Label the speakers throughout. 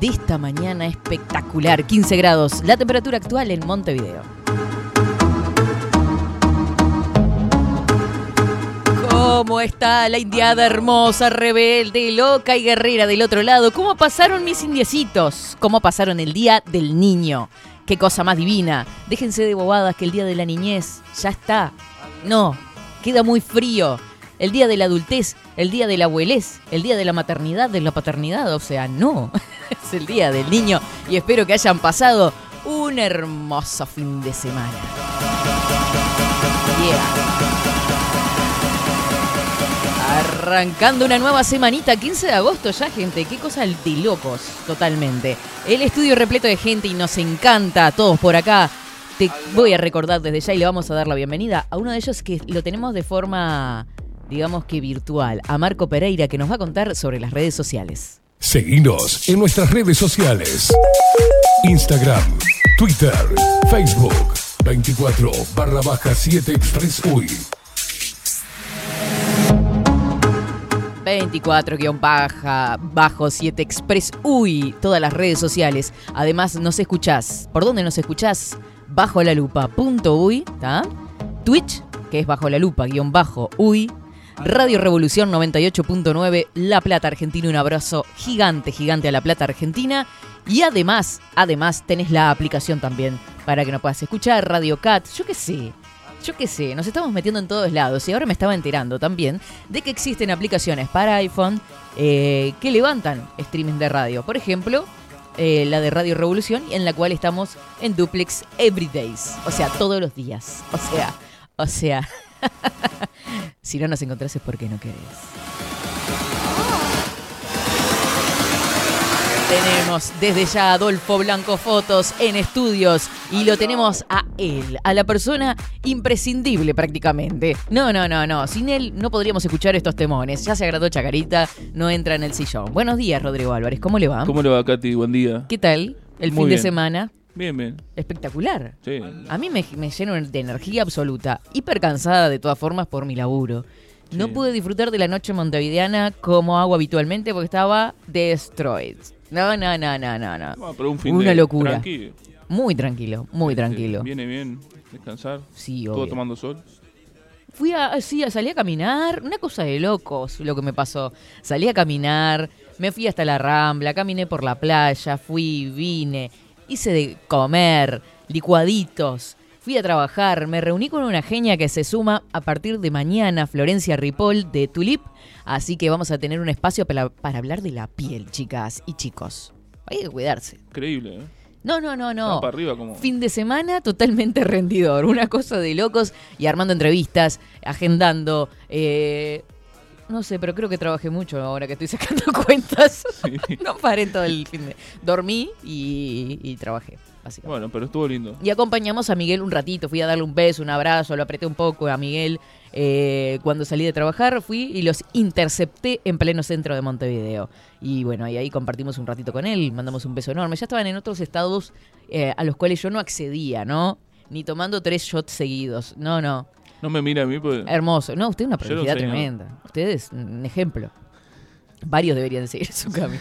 Speaker 1: de esta mañana espectacular, 15 grados, la temperatura actual en Montevideo. ¿Cómo está la indiada hermosa, rebelde, loca y guerrera del otro lado? ¿Cómo pasaron mis indiecitos? ¿Cómo pasaron el Día del Niño? Qué cosa más divina. Déjense de bobadas que el Día de la Niñez ya está. No, queda muy frío. El Día de la Adultez, el Día de la Abuelez, el Día de la Maternidad, de la Paternidad. O sea, no. es el Día del Niño y espero que hayan pasado un hermoso fin de semana. Arrancando una nueva semanita, 15 de agosto ya, gente. Qué cosa de locos, totalmente. El estudio repleto de gente y nos encanta a todos por acá. Te voy a recordar desde ya y le vamos a dar la bienvenida a uno de ellos que lo tenemos de forma, digamos que virtual, a Marco Pereira, que nos va a contar sobre las redes sociales.
Speaker 2: Seguinos en nuestras redes sociales. Instagram, Twitter, Facebook, 24 barra baja 7 Express UI.
Speaker 1: 24 baja bajo 7 Express UI, todas las redes sociales. Además, nos escuchás. ¿Por dónde nos escuchás? Bajo la lupa punto Twitch, que es bajo la lupa guion bajo uy. Radio Revolución 98.9, La Plata Argentina. Un abrazo gigante, gigante a La Plata Argentina. Y además, además, tenés la aplicación también para que nos puedas escuchar. Radio Cat, yo qué sé yo qué sé, nos estamos metiendo en todos lados y ahora me estaba enterando también de que existen aplicaciones para iPhone eh, que levantan streaming de radio. Por ejemplo, eh, la de Radio Revolución, en la cual estamos en duplex everydays, o sea, todos los días. O sea, o sea, si no nos encontrás es porque no querés. Tenemos desde ya a Adolfo Blanco Fotos en estudios y lo tenemos a él, a la persona imprescindible prácticamente. No, no, no, no. Sin él no podríamos escuchar estos temones. Ya se agradó Chacarita, no entra en el sillón. Buenos días, Rodrigo Álvarez. ¿Cómo le va?
Speaker 3: ¿Cómo le va, Katy? Buen día.
Speaker 1: ¿Qué tal? El fin de semana.
Speaker 3: Bien, bien.
Speaker 1: Espectacular.
Speaker 3: Sí.
Speaker 1: A mí me, me lleno de energía absoluta. Hiper cansada de todas formas por mi laburo. No pude disfrutar de la noche montevideana como hago habitualmente porque estaba destroyed. No, no, no, no, no, no.
Speaker 3: pero un fin
Speaker 1: Una
Speaker 3: de
Speaker 1: locura.
Speaker 3: tranquilo.
Speaker 1: Muy tranquilo, muy tranquilo.
Speaker 3: Viene bien descansar.
Speaker 1: Sí,
Speaker 3: Todo
Speaker 1: obvio.
Speaker 3: tomando sol.
Speaker 1: Fui a, sí, a- salí a caminar, una cosa de locos lo que me pasó. Salí a caminar, me fui hasta la Rambla, caminé por la playa, fui, vine, hice de comer, licuaditos, fui a trabajar, me reuní con una genia que se suma a partir de mañana, Florencia Ripoll de Tulip, así que vamos a tener un espacio para, para hablar de la piel, chicas y chicos. Hay que cuidarse.
Speaker 3: Increíble, ¿eh?
Speaker 1: No, no, no, no.
Speaker 3: Están para arriba como...
Speaker 1: Fin de semana totalmente rendidor, una cosa de locos y armando entrevistas, agendando. eh, no sé, pero creo que trabajé mucho ahora que estoy sacando cuentas. no paré todo el fin de. Dormí y, y trabajé.
Speaker 3: Bueno, pero estuvo lindo.
Speaker 1: Y acompañamos a Miguel un ratito, fui a darle un beso, un abrazo, lo apreté un poco a Miguel eh, cuando salí de trabajar, fui y los intercepté en pleno centro de Montevideo. Y bueno, y ahí compartimos un ratito con él, mandamos un beso enorme. Ya estaban en otros estados eh, a los cuales yo no accedía, ¿no? Ni tomando tres shots seguidos. No, no.
Speaker 3: No me mira a mí porque...
Speaker 1: Hermoso. No, usted es una
Speaker 3: no
Speaker 1: prolijidad
Speaker 3: ¿no?
Speaker 1: tremenda. Usted es un ejemplo. Varios deberían seguir su camino.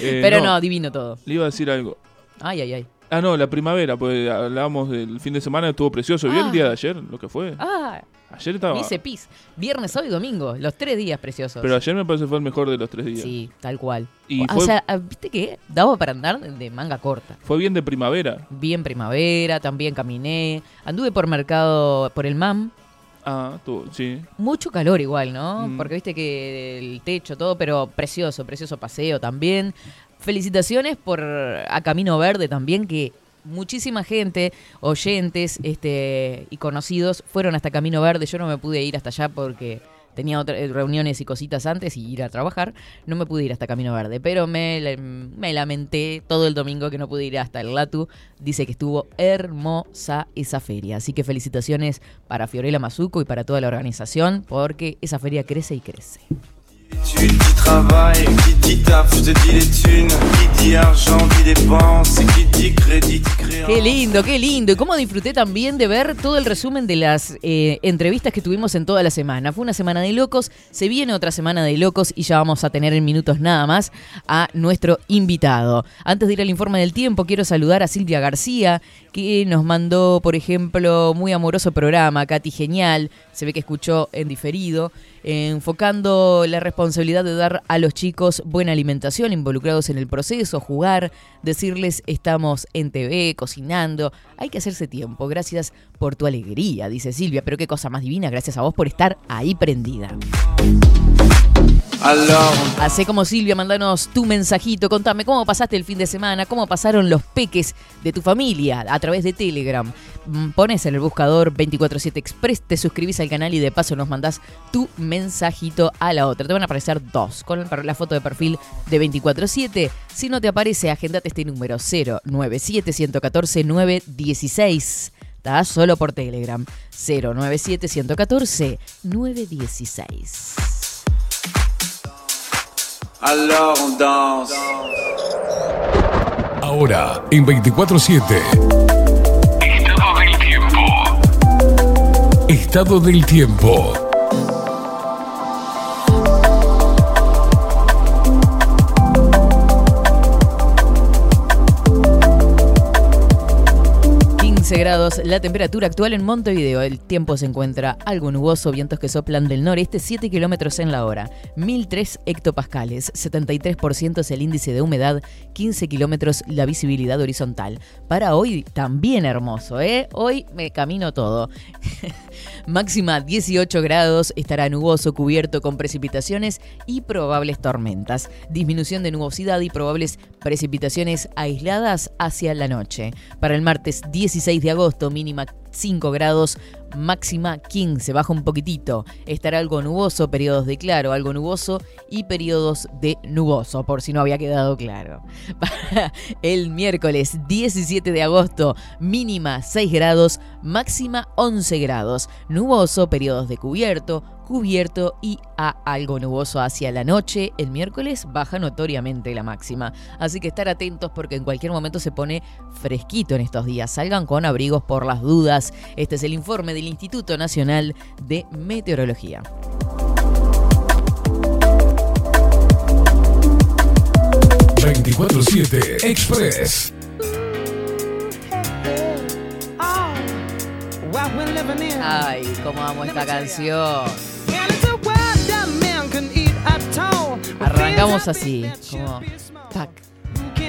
Speaker 3: Eh,
Speaker 1: Pero no, divino todo.
Speaker 3: Le iba a decir algo.
Speaker 1: Ay, ay, ay.
Speaker 3: Ah, no, la primavera, pues hablábamos del fin de semana, estuvo precioso. ¿Vio
Speaker 1: Ah.
Speaker 3: el día de ayer? Lo que fue.
Speaker 1: Ah,
Speaker 3: Ayer estaba...
Speaker 1: dice pis. Viernes, sábado y domingo. Los tres días preciosos.
Speaker 3: Pero ayer me parece fue el mejor de los tres días.
Speaker 1: Sí, tal cual.
Speaker 3: Y
Speaker 1: o
Speaker 3: fue-
Speaker 1: sea, ah, ¿viste qué? Daba para andar de- de manga corta.
Speaker 3: Fue bien de primavera.
Speaker 1: Bien primavera, también caminé. Anduve por mercado, por el MAM,
Speaker 3: Ah, tú, sí.
Speaker 1: Mucho calor igual, ¿no?
Speaker 3: Mm.
Speaker 1: Porque viste que el techo, todo, pero precioso, precioso paseo también. Felicitaciones por a Camino Verde también, que muchísima gente, oyentes este, y conocidos fueron hasta Camino Verde. Yo no me pude ir hasta allá porque tenía otras eh, reuniones y cositas antes y ir a trabajar. No me pude ir hasta Camino Verde, pero me, me lamenté todo el domingo que no pude ir hasta el Latu. Dice que estuvo hermosa esa feria. Así que felicitaciones para Fiorella Mazuco y para toda la organización porque esa feria crece y crece.
Speaker 4: Études, qui travaille, qui dit taf, je te dis les thunes, qui dit argent, dit dépense, et qui dit crédit, dit créance.
Speaker 1: Qué lindo, qué lindo. Y cómo disfruté también de ver todo el resumen de las eh, entrevistas que tuvimos en toda la semana. Fue una semana de locos, se viene otra semana de locos y ya vamos a tener en minutos nada más a nuestro invitado. Antes de ir al informe del tiempo, quiero saludar a Silvia García, que nos mandó, por ejemplo, muy amoroso programa, Katy Genial, se ve que escuchó en diferido, enfocando la responsabilidad de dar a los chicos buena alimentación, involucrados en el proceso, jugar, decirles estamos en TV, cocinando, hay que hacerse tiempo, gracias por tu alegría, dice Silvia, pero qué cosa más divina, gracias a vos por estar ahí prendida. Hacé como Silvia, mandanos tu mensajito, contame cómo pasaste el fin de semana, cómo pasaron los peques de tu familia a través de Telegram. Mm, Pones en el buscador 247 Express, te suscribís al canal y de paso nos mandás tu mensajito a la otra. Te van a aparecer dos con la foto de perfil de 247. Si no te aparece, agendate este número 097 114 916. Está solo por Telegram. 097 114 916.
Speaker 4: alors on danse.
Speaker 2: Ahora, en 24-7. Estado del tiempo.
Speaker 1: Grados la temperatura actual en Montevideo. El tiempo se encuentra algo nuboso, vientos que soplan del noreste 7 kilómetros en la hora, 1003 hectopascales, 73% es el índice de humedad, 15 kilómetros la visibilidad horizontal. Para hoy también hermoso, ¿eh? Hoy me camino todo. Máxima 18 grados, estará nuboso, cubierto con precipitaciones y probables tormentas. Disminución de nubosidad y probables precipitaciones aisladas hacia la noche. Para el martes 16 de agosto, mínima 5 grados, máxima 15, baja un poquitito. Estará algo nuboso, periodos de claro, algo nuboso y periodos de nuboso, por si no había quedado claro. El miércoles 17 de agosto, mínima 6 grados, máxima 11 grados. Nuboso, periodos de cubierto, cubierto y a algo nuboso hacia la noche. El miércoles baja notoriamente la máxima. Así que estar atentos porque en cualquier momento se pone fresquito en estos días. Salgan con abrigos por las dudas. Este es el informe del Instituto Nacional de Meteorología.
Speaker 2: ...24-7 Express.
Speaker 1: Ay, cómo amo esta canción. Arrancamos así, como tac,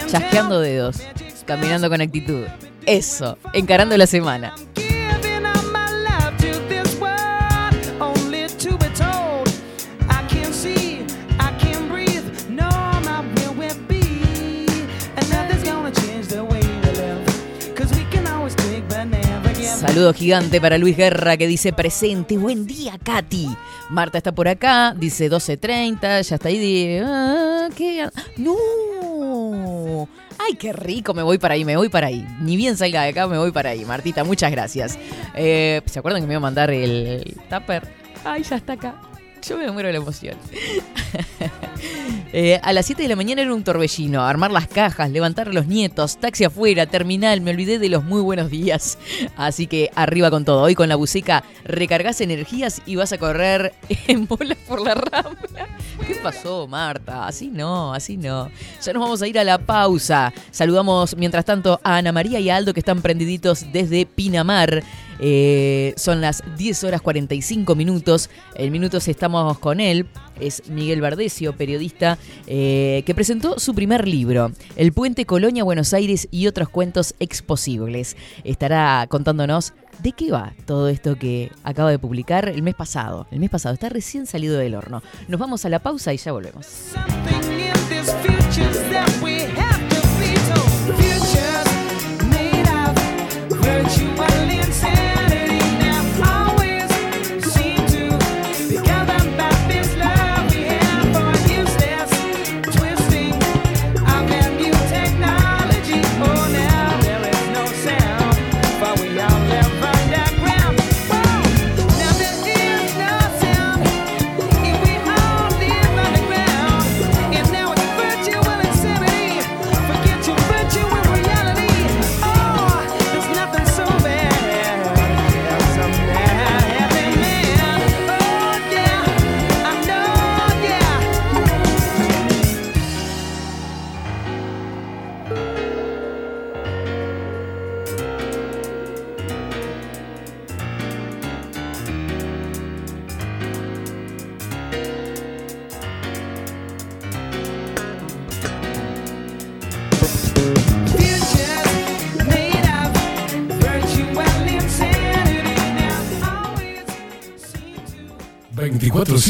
Speaker 1: chasqueando dedos, caminando con actitud. Eso, encarando la semana. Saludo gigante para Luis Guerra que dice presente. Buen día, Katy. Marta está por acá, dice 12.30, ya está ahí. Ah, ¿qué? No. Ay, qué rico, me voy para ahí, me voy para ahí. Ni bien salga de acá, me voy para ahí. Martita, muchas gracias. Eh, ¿Se acuerdan que me iba a mandar el tupper? Ay, ya está acá. Yo me muero de la emoción. eh, a las 7 de la mañana era un torbellino. Armar las cajas, levantar a los nietos, taxi afuera, terminal. Me olvidé de los muy buenos días. Así que arriba con todo. Hoy con la buceca recargas energías y vas a correr en bola por la rambla. ¿Qué pasó, Marta? Así no, así no. Ya nos vamos a ir a la pausa. Saludamos mientras tanto a Ana María y a Aldo que están prendiditos desde Pinamar. Eh, son las 10 horas 45 minutos. En minutos estamos con él. Es Miguel Verdecio, periodista, eh, que presentó su primer libro, El Puente Colonia Buenos Aires y otros cuentos exposibles. Estará contándonos de qué va todo esto que acaba de publicar el mes pasado. El mes pasado está recién salido del horno. Nos vamos a la pausa y ya volvemos.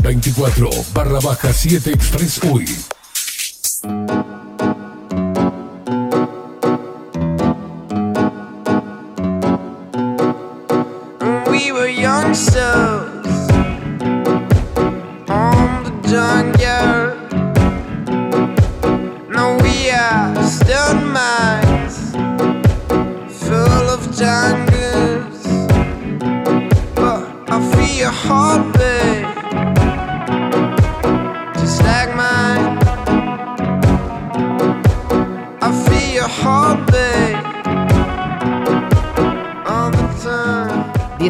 Speaker 2: 24 barra baja 7 Express UI.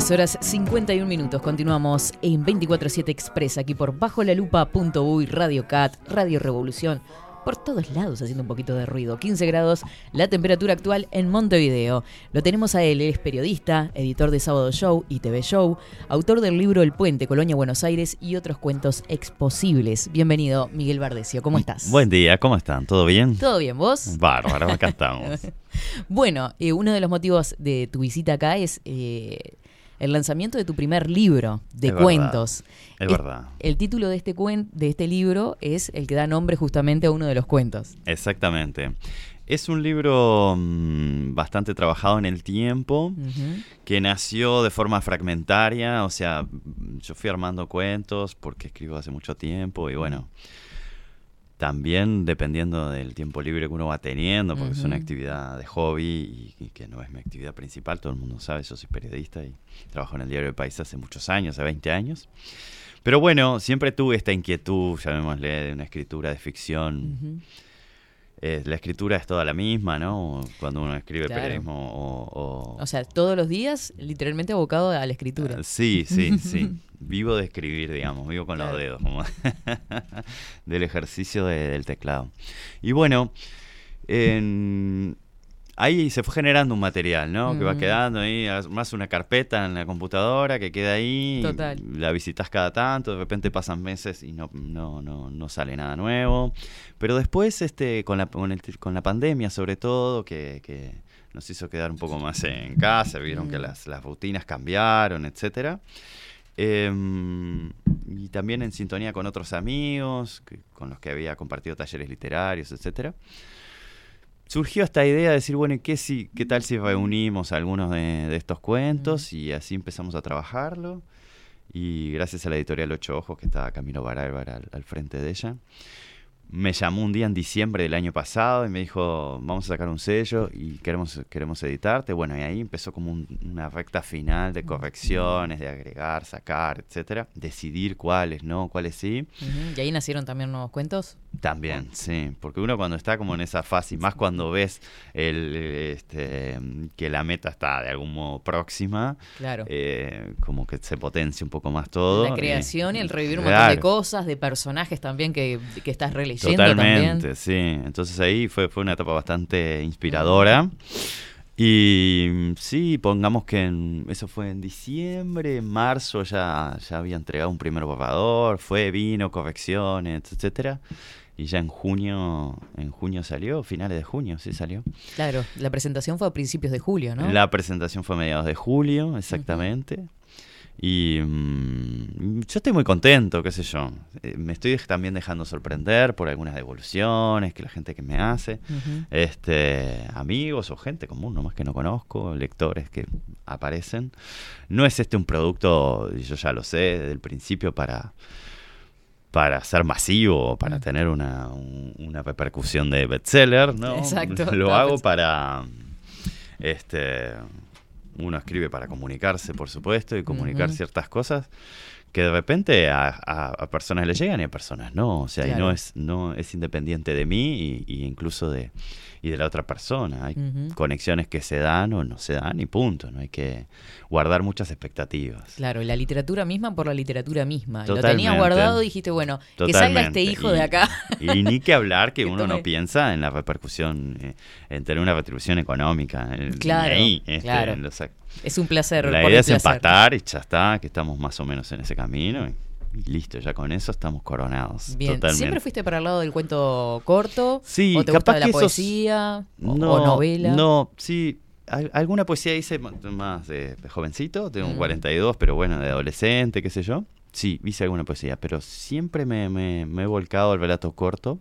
Speaker 1: 10 horas 51 minutos. Continuamos en 24-7 Express, aquí por bajo la lupa.uy, Radio Cat, Radio Revolución. Por todos lados haciendo un poquito de ruido. 15 grados la temperatura actual en Montevideo. Lo tenemos a él, él es periodista, editor de Sábado Show y TV Show, autor del libro El Puente, Colonia, Buenos Aires y otros cuentos exposibles. Bienvenido, Miguel Bardesio. ¿Cómo estás?
Speaker 5: Buen día, ¿cómo están? ¿Todo bien?
Speaker 1: ¿Todo bien, vos?
Speaker 5: Bárbaro, acá estamos.
Speaker 1: Bueno, eh, uno de los motivos de tu visita acá es eh, el lanzamiento de tu primer libro de
Speaker 5: Es verdad,
Speaker 1: cuentos.
Speaker 5: es verdad.
Speaker 1: El título de este, cuen- de este libro es el que da nombre justamente a uno de los cuentos.
Speaker 5: Exactamente. Es un libro mm, bastante trabajado en el tiempo, que nació de forma fragmentaria, o sea, yo fui armando cuentos porque escribo hace mucho tiempo y bueno, también dependiendo del tiempo libre que uno va teniendo, porque es una actividad de hobby y, y que no es mi actividad principal, todo el mundo sabe, yo soy periodista y trabajo en el Diario del País hace muchos años, hace 20 años. Pero bueno, siempre tuve esta inquietud, llamémosle, de una escritura de ficción. Eh, la escritura es toda la misma, ¿no? Cuando uno escribe
Speaker 1: Claro.
Speaker 5: periodismo o... o-
Speaker 1: O sea, todos los días literalmente abocado a la escritura.
Speaker 5: Ah, Sí, sí, sí. Vivo de escribir, digamos, vivo con
Speaker 1: Claro.
Speaker 5: los dedos, como del ejercicio de- del teclado. Y bueno, en- ahí se fue generando un material, ¿no? Que va
Speaker 1: Mm.
Speaker 5: quedando ahí, más una carpeta en la computadora que queda ahí.
Speaker 1: Total.
Speaker 5: La visitas cada tanto, de repente pasan meses y no, no, no, no sale nada nuevo. Pero después, este, con la, con el- con la pandemia sobre todo, que, que nos hizo quedar un poco más en casa, vieron que
Speaker 1: Mm.
Speaker 5: las, las rutinas cambiaron, etcétera. Em, y también en sintonía con otros amigos que- con los que había compartido talleres literarios, etcétera. Surgió esta idea de decir, bueno, ¿y qué, si, qué tal si reunimos algunos de, de estos cuentos? Y así empezamos a trabajarlo. Y gracias a la editorial Ocho Ojos, que está Camilo Barálvar al, al frente de ella, me llamó un día en diciembre del año pasado y me dijo, vamos a sacar un sello y queremos, queremos editarte. Bueno, y ahí empezó como un- una recta final de correcciones, de agregar, sacar, etcétera. Decidir cuáles no, cuáles sí.
Speaker 1: Y ahí nacieron también nuevos cuentos.
Speaker 5: También, sí, porque uno cuando está como en esa fase, y más cuando ves el, este, que la meta está de algún modo próxima,
Speaker 1: Claro.
Speaker 5: eh, como que se potencia un poco más todo.
Speaker 1: la creación y el revivir un montón de cosas, de personajes también que, que estás releyendo
Speaker 5: Totalmente,
Speaker 1: también.
Speaker 5: sí. Entonces ahí fue, fue una etapa bastante inspiradora. Y sí, pongamos que en- eso fue en diciembre, en marzo ya, ya había entregado un primer borrador, fue, vino, correcciones, etcétera. Y ya en junio, en junio salió, finales de junio, sí salió.
Speaker 1: Claro, la presentación fue a principios de julio, ¿no?
Speaker 5: La presentación fue a mediados de julio, exactamente. Y mm, yo estoy muy contento, qué sé yo. Eh, me estoy también dejando sorprender por algunas devoluciones que la gente que me hace. Este amigos o gente común, nomás que no conozco, lectores que aparecen. No es este un producto, yo ya lo sé desde el principio, para, para ser masivo, para
Speaker 1: Mm.
Speaker 5: tener una, un- una repercusión de bestseller, ¿no?
Speaker 1: Exacto,
Speaker 5: Lo hago
Speaker 1: pensando.
Speaker 5: para este uno escribe para comunicarse, por supuesto, y comunicar ciertas cosas que de repente a, a- a personas le llegan y a personas no. O sea, y no es, no es independiente de mí y, y incluso de, y de la otra persona. Hay conexiones que se dan o no se dan y punto. No hay que guardar muchas expectativas.
Speaker 1: Claro, la literatura misma por la literatura misma. Lo tenías guardado y dijiste, bueno, que salga este hijo
Speaker 5: Y-
Speaker 1: de acá.
Speaker 5: Y ni que hablar que
Speaker 1: Que
Speaker 5: uno no piensa en la repercusión, eh, en tener una retribución económica.
Speaker 1: Claro,
Speaker 5: ahí, este,
Speaker 1: claro. Es un placer.
Speaker 5: la idea es
Speaker 1: placer.
Speaker 5: empatar y ya está, que estamos más o menos en ese camino. Y, y listo, ya con eso estamos coronados.
Speaker 1: Bien,
Speaker 5: Totalmente.
Speaker 1: ¿siempre fuiste para el lado del cuento corto?
Speaker 5: Sí,
Speaker 1: ¿O te
Speaker 5: capaz
Speaker 1: gusta la
Speaker 5: que esos-
Speaker 1: poesía? O,
Speaker 5: no,
Speaker 1: o novela?
Speaker 5: No, sí. al- alguna poesía hice más de, jovencito, tengo
Speaker 1: Mm.
Speaker 5: 42, pero bueno, de adolescente, qué sé yo. Sí, hice alguna poesía, pero siempre me, me- me he volcado al relato corto.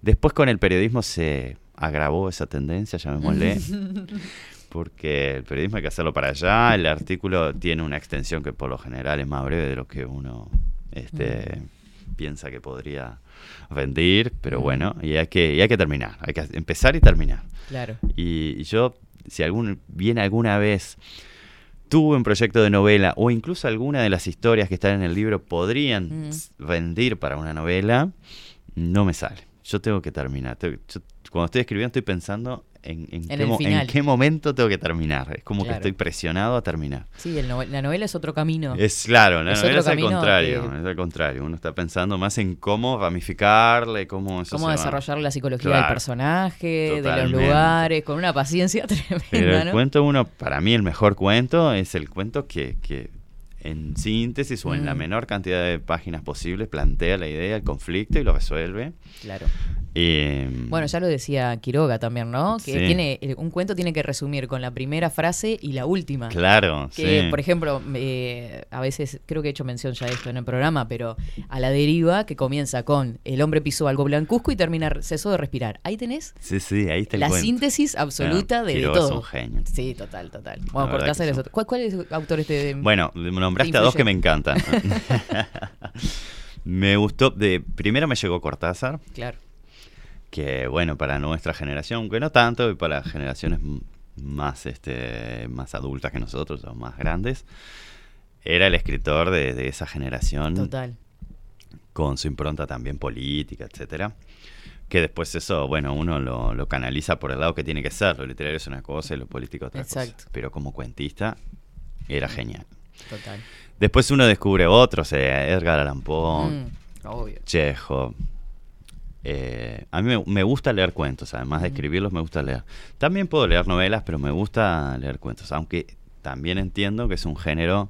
Speaker 5: Después con el periodismo se agravó esa tendencia, llamémosle, porque el periodismo hay que hacerlo para allá, el artículo tiene una extensión que por lo general es más breve de lo que uno este, piensa que podría rendir, pero
Speaker 1: Mm.
Speaker 5: bueno, y hay que, y hay que terminar, hay que empezar y terminar.
Speaker 1: Claro.
Speaker 5: Y, y yo, si algún, bien alguna vez tuve un proyecto de novela o incluso alguna de las historias que están en el libro podrían
Speaker 1: Mm.
Speaker 5: rendir para una novela, no me sale. Yo tengo que terminar. Tengo- yo- cuando estoy escribiendo estoy pensando en, en
Speaker 1: En
Speaker 5: qué, en momento tengo que terminar. Es como
Speaker 1: Claro.
Speaker 5: que estoy presionado a terminar.
Speaker 1: Sí, el la novela es otro camino.
Speaker 5: Es claro, la
Speaker 1: Es
Speaker 5: novela es al contrario,
Speaker 1: que-
Speaker 5: es al contrario. Uno está pensando más en cómo ramificarle, cómo eso
Speaker 1: Cómo
Speaker 5: va-
Speaker 1: desarrollar la psicología del personaje, de los lugares, con una paciencia tremenda,
Speaker 5: Pero el
Speaker 1: ¿no?
Speaker 5: cuento uno, para mí el mejor cuento es el cuento que, que en síntesis o en la
Speaker 1: Mm.
Speaker 5: menor cantidad de páginas posibles plantea la idea, el conflicto y lo resuelve.
Speaker 1: Claro.
Speaker 5: Y,
Speaker 1: Bueno, ya lo decía Quiroga también, ¿no? Que
Speaker 5: Sí.
Speaker 1: tiene eh, un cuento tiene que resumir con la primera frase y la última.
Speaker 5: Claro,
Speaker 1: Que,
Speaker 5: sí.
Speaker 1: por ejemplo, eh, a veces, creo que he hecho mención ya de esto en el programa, pero a la deriva que comienza con el hombre pisó algo blancuzco y termina cesó de respirar. Ahí tenés
Speaker 5: Sí, sí, ahí está el
Speaker 1: la
Speaker 5: cuento.
Speaker 1: síntesis absoluta
Speaker 5: Ah,
Speaker 1: de, de
Speaker 5: Quiroga es
Speaker 1: todo.
Speaker 5: un genio.
Speaker 1: Sí, total, total. Bueno,
Speaker 5: verdad
Speaker 1: Cortázar
Speaker 5: que
Speaker 1: es
Speaker 5: sí.
Speaker 1: otro. ¿Cuál- ¿Cuáles autores te
Speaker 5: Bueno, me nombraste
Speaker 1: te
Speaker 5: a dos que me encantan. me gustó, de primero me llegó Cortázar,
Speaker 1: Claro.
Speaker 5: que bueno, para nuestra generación, que no tanto, y para generaciones más, este, más adultas que nosotros, o más grandes, era el escritor de, de esa generación,
Speaker 1: Total.
Speaker 5: con su impronta también política, etcétera. Que después eso, bueno, uno lo, lo canaliza por el lado que tiene que ser. Lo literario es una cosa y lo político otra
Speaker 1: Exacto.
Speaker 5: cosa. Pero como cuentista, era genial.
Speaker 1: Total.
Speaker 5: Después uno descubre otros, eh, Edgar Allan Poe,
Speaker 1: Mm, obvio.
Speaker 5: Chekhov. Eh, a mí me, me gusta leer cuentos, además de escribirlos me gusta leer. También puedo leer novelas, pero me gusta leer cuentos, aunque también entiendo que es un género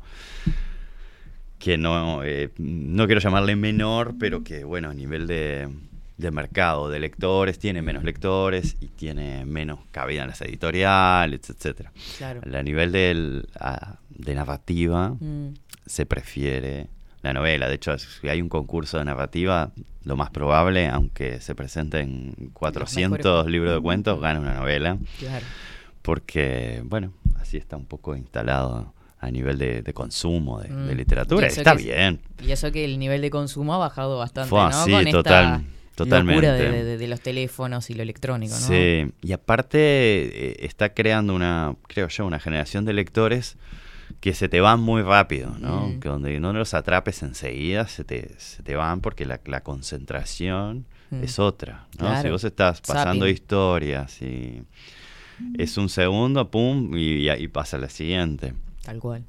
Speaker 5: que no, eh, no quiero llamarle menor, pero que bueno, a nivel de, de mercado, de lectores, tiene menos lectores y tiene menos cabida en las editoriales, etcétera.
Speaker 1: Claro.
Speaker 5: A nivel del, de narrativa,
Speaker 1: Mm,
Speaker 5: se prefiere la novela. De hecho, si hay un concurso de narrativa, lo más probable, aunque se presenten 400
Speaker 1: mejores.
Speaker 5: libros de cuentos, gana una novela.
Speaker 1: claro.
Speaker 5: Porque, bueno, así está un poco instalado a nivel de, de consumo de, de
Speaker 1: Mm.
Speaker 5: literatura. Está
Speaker 1: que
Speaker 5: bien.
Speaker 1: Y eso que el nivel de consumo ha bajado bastante,
Speaker 5: Fue
Speaker 1: ¿no?
Speaker 5: así,
Speaker 1: Con esta
Speaker 5: total- totalmente.
Speaker 1: de, de- de los teléfonos y lo electrónico, ¿no?
Speaker 5: Sí, y aparte eh, está creando una, creo yo, una generación de lectores que se te van muy rápido, ¿no?
Speaker 1: Mm.
Speaker 5: Que donde no los atrapes enseguida, se te, se te van porque la, la concentración
Speaker 1: Mm.
Speaker 5: es otra, ¿no? Si
Speaker 1: Claro.
Speaker 5: vos estás pasando
Speaker 1: Zapping.
Speaker 5: historias y es un segundo, pum, y, y, y pasa la siguiente.
Speaker 1: Tal cual.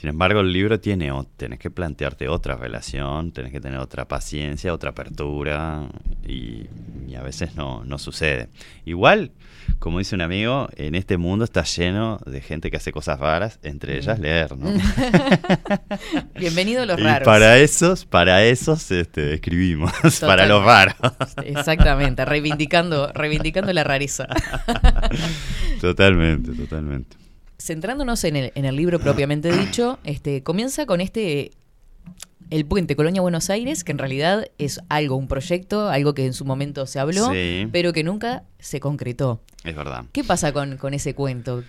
Speaker 5: Sin embargo, el libro tiene, o- tenés que plantearte otra relación, tenés que tener otra paciencia, otra apertura, y, y a veces no, no sucede. Igual, como dice un amigo, en este mundo está lleno de gente que hace cosas raras, entre ellas leer, ¿no?
Speaker 1: Bienvenido a los
Speaker 5: y
Speaker 1: raros.
Speaker 5: para esos, para esos este, escribimos, para los raros.
Speaker 1: Exactamente, reivindicando, reivindicando la rareza.
Speaker 5: totalmente, totalmente.
Speaker 1: Centrándonos en el, en el libro propiamente dicho, este, comienza con este el puente Colonia Buenos Aires, que en realidad es algo, un proyecto, algo que en su momento se habló,
Speaker 5: Sí.
Speaker 1: pero que nunca se concretó.
Speaker 5: Es verdad.
Speaker 1: ¿Qué pasa con, con ese cuento?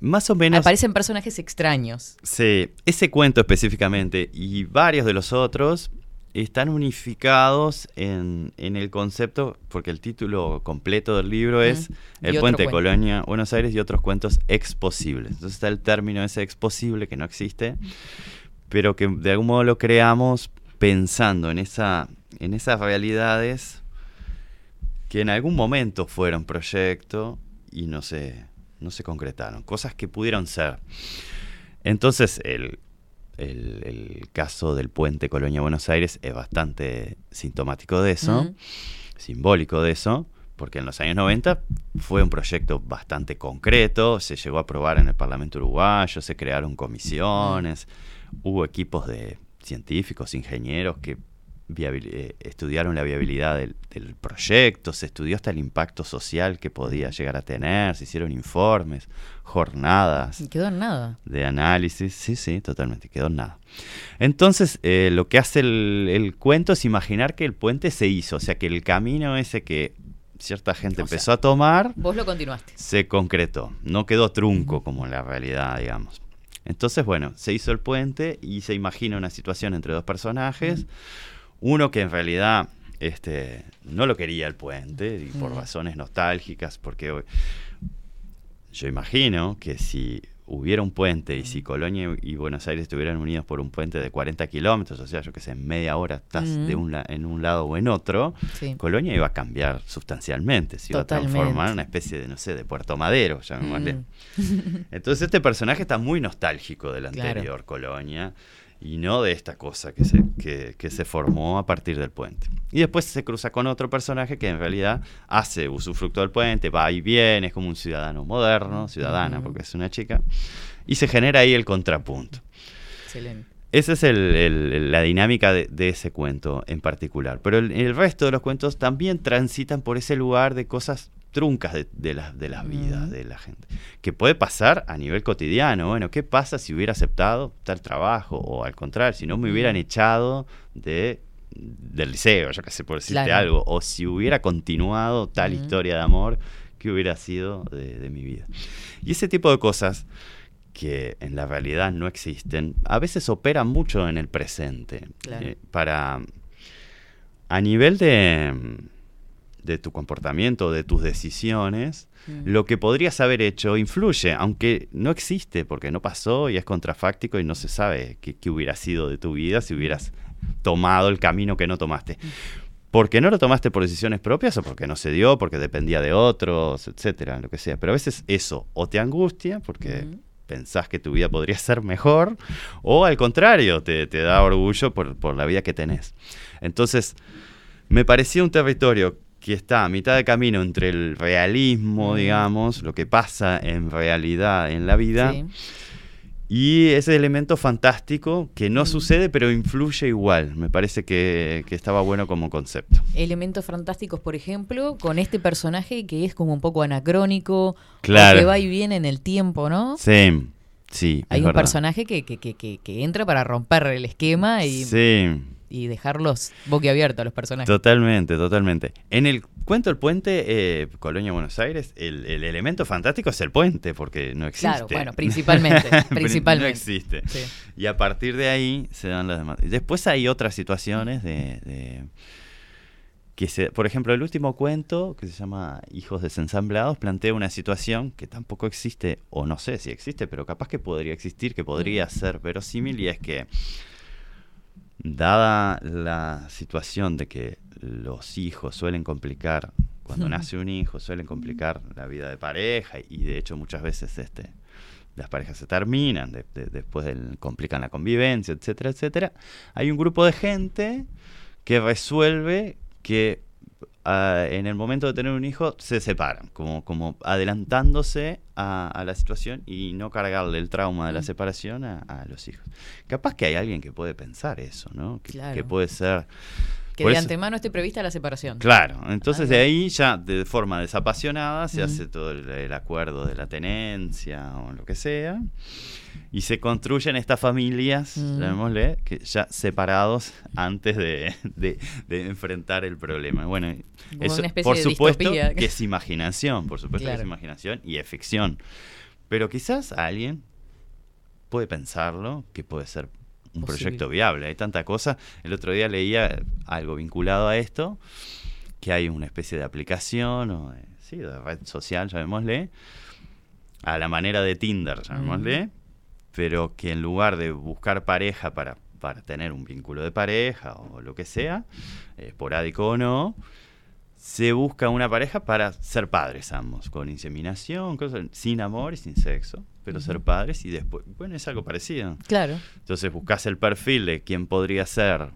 Speaker 5: Más o menos.
Speaker 1: Aparecen personajes extraños.
Speaker 5: Sí, ese cuento específicamente y varios de los otros están unificados en, en el concepto, porque el título completo del libro es
Speaker 1: Mm.
Speaker 5: El puente de
Speaker 1: cuento.
Speaker 5: Colonia, Buenos Aires y otros cuentos exposibles. Entonces está el término ese exposible que no existe, pero que de algún modo lo creamos pensando en, esa, en esas realidades que en algún momento fueron proyecto y no se, no se concretaron, cosas que pudieron ser. Entonces, el, el- el caso del puente Colonia Buenos Aires es bastante sintomático de eso, simbólico de eso, porque en los años 90 fue un proyecto bastante concreto, se llegó a aprobar en el Parlamento uruguayo, se crearon comisiones, hubo equipos de científicos, ingenieros que eh, estudiaron la viabilidad del, del proyecto, se estudió hasta el impacto social que podía llegar a tener, se hicieron informes, jornadas
Speaker 1: Y quedó en nada.
Speaker 5: de análisis, sí, sí, totalmente, quedó en nada. Entonces, eh, lo que hace el, el cuento es imaginar que el puente se hizo, o sea, que el camino ese que cierta gente
Speaker 1: O sea,
Speaker 5: empezó a tomar
Speaker 1: Vos lo continuaste.
Speaker 5: se concretó, no quedó trunco como en la realidad, digamos. Entonces, bueno, se hizo el puente y se imagina una situación entre dos personajes, uno que en realidad este, no lo quería el puente y por
Speaker 1: Mm.
Speaker 5: razones nostálgicas, porque hoy- yo imagino que si hubiera un puente y si Colonia y Buenos Aires estuvieran unidos por un puente de 40 kilómetros, o sea, yo que sé, en media hora estás
Speaker 1: Mm.
Speaker 5: de un la- en un lado o en otro,
Speaker 1: Sí.
Speaker 5: Colonia iba a cambiar sustancialmente, se iba a transformar en una especie de, no sé, de Puerto Madero, llamémosle.
Speaker 1: Mm.
Speaker 5: Entonces este personaje está muy nostálgico del
Speaker 1: Claro.
Speaker 5: anterior Colonia y no de esta cosa que se, que, que se formó a partir del puente. Y después se cruza con otro personaje que en realidad hace usufructo del puente, va y viene, es como un ciudadano moderno, ciudadana, porque es una chica, y se genera ahí el contrapunto.
Speaker 1: Excelente.
Speaker 5: Esa es el- el- la dinámica de, de ese cuento en particular. Pero el, el resto de los cuentos también transitan por ese lugar de cosas truncas de, de las, de las vidas de la gente. Que puede pasar a nivel cotidiano. Bueno, ¿qué pasa si hubiera aceptado tal trabajo? O al contrario, si no me hubieran echado de del liceo, yo qué sé, por decirte
Speaker 1: Claro.
Speaker 5: algo. O si hubiera continuado tal historia de amor que hubiera sido de, de mi vida. Y ese tipo de cosas que en la realidad no existen, a veces operan mucho en el presente.
Speaker 1: Claro.
Speaker 5: Eh, para. A nivel de. De tu comportamiento, de tus decisiones,
Speaker 1: Mm.
Speaker 5: lo que podrías haber hecho influye, aunque no existe, porque no pasó y es contrafáctico y no se sabe qué, qué hubiera sido de tu vida si hubieras tomado el camino que no tomaste. Porque no lo tomaste por decisiones propias o porque no se dio, porque dependía de otros, etcétera, lo que sea. Pero a veces eso o te angustia porque pensás que tu vida podría ser mejor, o al contrario, te, te da orgullo por, por la vida que tenés. Entonces, me parecía un territorio que está a mitad de camino entre el realismo,
Speaker 1: Mm.
Speaker 5: digamos, lo que pasa en realidad en la vida,
Speaker 1: Sí.
Speaker 5: y ese elemento fantástico que no
Speaker 1: Mm.
Speaker 5: sucede, pero influye igual. Me parece que, que estaba bueno como concepto.
Speaker 1: Elementos fantásticos, por ejemplo, con este personaje que es como un poco anacrónico,
Speaker 5: Claro.
Speaker 1: que va y viene en el tiempo, ¿no?
Speaker 5: Sí, sí.
Speaker 1: Hay un
Speaker 5: verdad.
Speaker 1: personaje que, que, que, que, que entra para romper el esquema y,
Speaker 5: Sí.
Speaker 1: Y dejarlos boquiabiertos a los personajes.
Speaker 5: Totalmente, totalmente. En el cuento El Puente, eh, Colonia, Buenos Aires, el, el elemento fantástico es el puente, porque no existe.
Speaker 1: Claro, bueno, principalmente, principalmente.
Speaker 5: no existe.
Speaker 1: Sí.
Speaker 5: Y a partir de ahí se dan las demás. Después hay otras situaciones de... de- que se, por ejemplo, el último cuento, que se llama Hijos desensamblados, plantea una situación que tampoco existe, o no sé si existe, pero capaz que podría existir, que podría ser verosímil, y es que dada la situación de que los hijos suelen complicar, cuando nace un hijo, suelen complicar la vida de pareja y de hecho muchas veces este, las parejas se terminan, de- de- después del- complican la convivencia, etcétera, etcétera, hay un grupo de gente que resuelve que ah, en el momento de tener un hijo se separan, como, como adelantándose a, a la situación y no cargarle el trauma de la separación a, a los hijos. Capaz que hay alguien que puede pensar eso, ¿no? Que,
Speaker 1: Claro.
Speaker 5: que puede ser
Speaker 1: Que
Speaker 5: Por
Speaker 1: de
Speaker 5: eso-
Speaker 1: antemano esté prevista la separación.
Speaker 5: Claro, entonces
Speaker 1: Ah,
Speaker 5: de ahí ya de forma desapasionada se hace todo el, el acuerdo de la tenencia o lo que sea y se construyen estas familias, llamémosle, que ya separados antes de, de- de enfrentar el problema. Bueno,
Speaker 1: Como
Speaker 5: eso por
Speaker 1: de
Speaker 5: supuesto
Speaker 1: distopía.
Speaker 5: que es imaginación, por supuesto que es imaginación y es ficción. Pero quizás alguien puede pensarlo que puede ser un
Speaker 1: Posible.
Speaker 5: proyecto viable. Hay tanta cosa. El otro día leía algo vinculado a esto, que hay una especie de aplicación o de, sí, de red social, llamémosle, a la manera de Tinder, llamémosle, pero que en lugar de buscar pareja para, para tener un vínculo de pareja o lo que sea, esporádico o no, se busca una pareja para ser padres ambos, con inseminación, cosas, sin amor y sin sexo, pero ser padres y después, bueno, es algo parecido.
Speaker 1: Claro.
Speaker 5: Entonces buscas el perfil de quién podría ser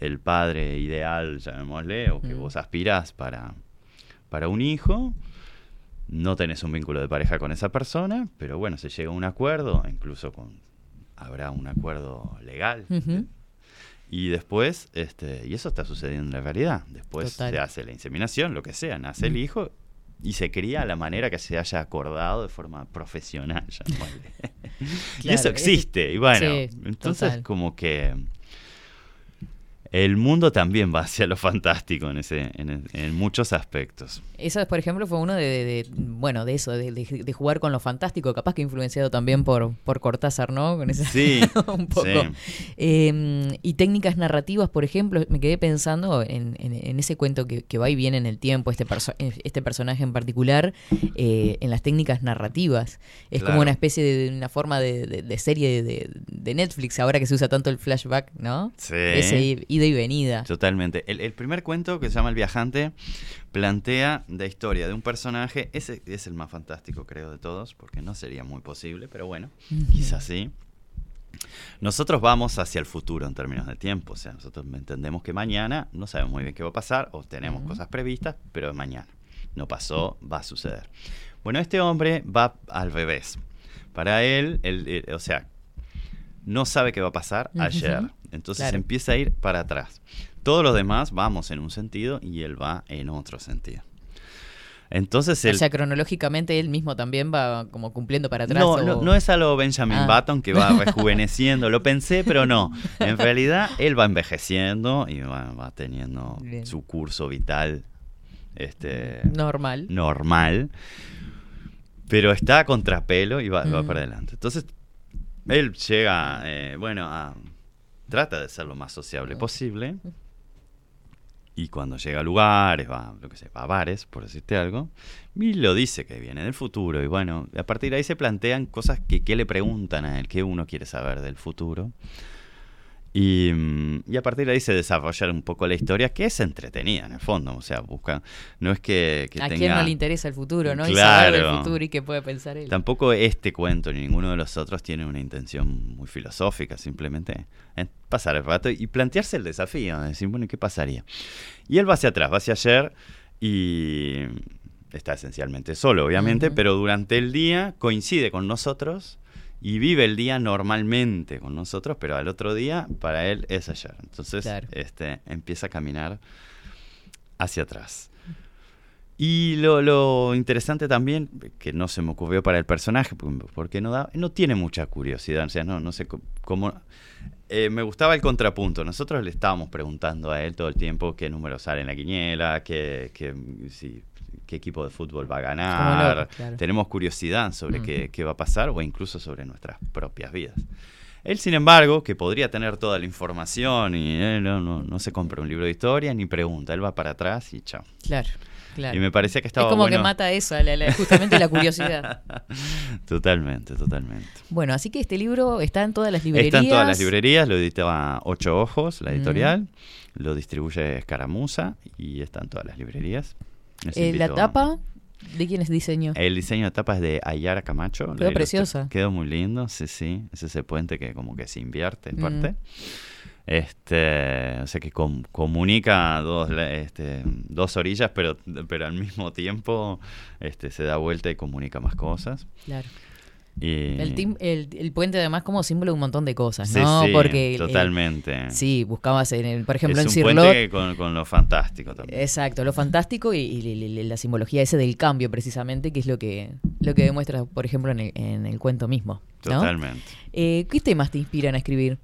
Speaker 5: el padre ideal, llamémosle, o que vos aspirás para, para un hijo. No tenés un vínculo de pareja con esa persona, pero bueno, se llega a un acuerdo, incluso con habrá un acuerdo legal. Y después, este, y eso está sucediendo en la realidad. Después
Speaker 1: Total.
Speaker 5: se hace la inseminación, lo que sea, nace el hijo y se cría a la manera que se haya acordado de forma profesional. llamémosle. y
Speaker 1: Claro,
Speaker 5: eso
Speaker 1: es-
Speaker 5: existe. Y bueno,
Speaker 1: sí,
Speaker 5: entonces
Speaker 1: total.
Speaker 5: como que el mundo también va hacia lo fantástico en ese, en, en muchos aspectos.
Speaker 1: Eso, por ejemplo, fue uno de, de- de- bueno, de eso, de, de- jugar con lo fantástico, capaz que influenciado también por, por Cortázar, ¿no? Con ese,
Speaker 5: Sí,
Speaker 1: un poco.
Speaker 5: sí.
Speaker 1: Eh, y técnicas narrativas, por ejemplo, me quedé pensando en, en- en ese cuento que, que va y viene en el tiempo, este, perso- este personaje en particular, eh, en las técnicas narrativas. Es
Speaker 5: Claro.
Speaker 1: como una especie de, una forma de, serie de, Netflix, ahora que se usa tanto el flashback, ¿no?
Speaker 5: Sí.
Speaker 1: Ese i- ida y venida.
Speaker 5: Totalmente. El, el primer cuento, que se llama El viajante, plantea la historia de un personaje. Ese es el más fantástico, creo, de todos, porque no sería muy posible, pero bueno, quizás sí. Nosotros vamos hacia el futuro en términos de tiempo. O sea, nosotros entendemos que mañana no sabemos muy bien qué va a pasar, o tenemos cosas previstas, pero mañana. No pasó, va a suceder. Bueno, este hombre va al revés. Para él, él, o sea, no sabe qué va a pasar ayer. Entonces
Speaker 1: Claro.
Speaker 5: empieza a ir para atrás. Todos los demás vamos en un sentido y él va en otro sentido. Entonces
Speaker 1: O
Speaker 5: él...
Speaker 1: sea, cronológicamente él mismo también va como cumpliendo para atrás.
Speaker 5: No,
Speaker 1: o-
Speaker 5: no, no es a lo Benjamin
Speaker 1: Ah.
Speaker 5: Button que va rejuveneciendo, lo pensé, pero no. En realidad él va envejeciendo y va, va teniendo
Speaker 1: Bien.
Speaker 5: su curso vital este,
Speaker 1: Normal.
Speaker 5: normal, pero está a contrapelo y va, va para adelante. Entonces, él llega, eh, bueno, a, trata de ser lo más sociable posible. Y cuando llega a lugares, va, lo que sé, va a bares, por decirte algo, y lo dice que viene del futuro. Y bueno, a partir de ahí se plantean cosas que, que le preguntan a él, que uno quiere saber del futuro. Y, mm, y a partir de ahí se desarrolla un poco la historia, que es entretenida en el fondo. O sea, busca. No es que, que
Speaker 1: ¿A
Speaker 5: tenga.
Speaker 1: quién no le interesa el futuro, no? Y saber
Speaker 5: Claro.
Speaker 1: futuro y qué puede pensar él.
Speaker 5: Tampoco este cuento ni ninguno de los otros tiene una intención muy filosófica, simplemente es pasar el rato y plantearse el desafío, de decir, bueno, ¿y ¿qué pasaría? Y él va hacia atrás, va hacia ayer y está esencialmente solo, obviamente, pero durante el día coincide con nosotros y vive el día normalmente con nosotros, pero al otro día para él es ayer. Entonces
Speaker 1: Claro.
Speaker 5: este, empieza a caminar hacia atrás. Y lo, lo interesante también, que no se me ocurrió para el personaje, porque- no, da, no tiene mucha curiosidad, o sea, no, no sé cómo... eh, me gustaba el contrapunto, nosotros le estábamos preguntando a él todo el tiempo qué número sale en la quiniela, qué, qué, si- qué equipo de fútbol va a ganar,
Speaker 1: loco, claro.
Speaker 5: tenemos curiosidad sobre
Speaker 1: Mm.
Speaker 5: qué, qué va a pasar o incluso sobre nuestras propias vidas. Él, sin embargo, que podría tener toda la información y eh, no, no, no se compra un libro de historia ni pregunta, él va para atrás y chao.
Speaker 1: Claro, claro.
Speaker 5: Y me parecía que estaba
Speaker 1: es como
Speaker 5: bueno.
Speaker 1: que mata eso, la- la- justamente la curiosidad.
Speaker 5: totalmente, totalmente.
Speaker 1: Bueno, así que este libro está en todas las librerías.
Speaker 5: Está en todas las librerías, lo editaba Ocho Ojos, la
Speaker 1: Mm.
Speaker 5: editorial, lo distribuye Escaramuza y está en todas las librerías.
Speaker 1: Eh, la tapa, ¿de quién es diseño?
Speaker 5: El diseño de tapa es de Ayara Camacho.
Speaker 1: Quedó preciosa.
Speaker 5: Quedó muy lindo, sí, sí. Es ese puente que como que se invierte en
Speaker 1: Mm.
Speaker 5: parte. Este, o sea que com- comunica dos, este, dos orillas, pero, pero al mismo tiempo este, se da vuelta y comunica más cosas.
Speaker 1: Claro.
Speaker 5: Y-
Speaker 1: El, tim- el, el puente además como símbolo de un montón de cosas, ¿no?
Speaker 5: sí,
Speaker 1: Porque el-
Speaker 5: totalmente.
Speaker 1: sí, buscabas en el, por ejemplo,
Speaker 5: es
Speaker 1: en
Speaker 5: un
Speaker 1: Cirlot.
Speaker 5: puente con, con lo fantástico también.
Speaker 1: Exacto, lo fantástico y, y- y- y la simbología ese del cambio precisamente, que es lo que lo que demuestra, por ejemplo, en el, en el cuento mismo. ¿no?
Speaker 5: Totalmente.
Speaker 1: Eh, ¿Qué temas te inspiran a escribir?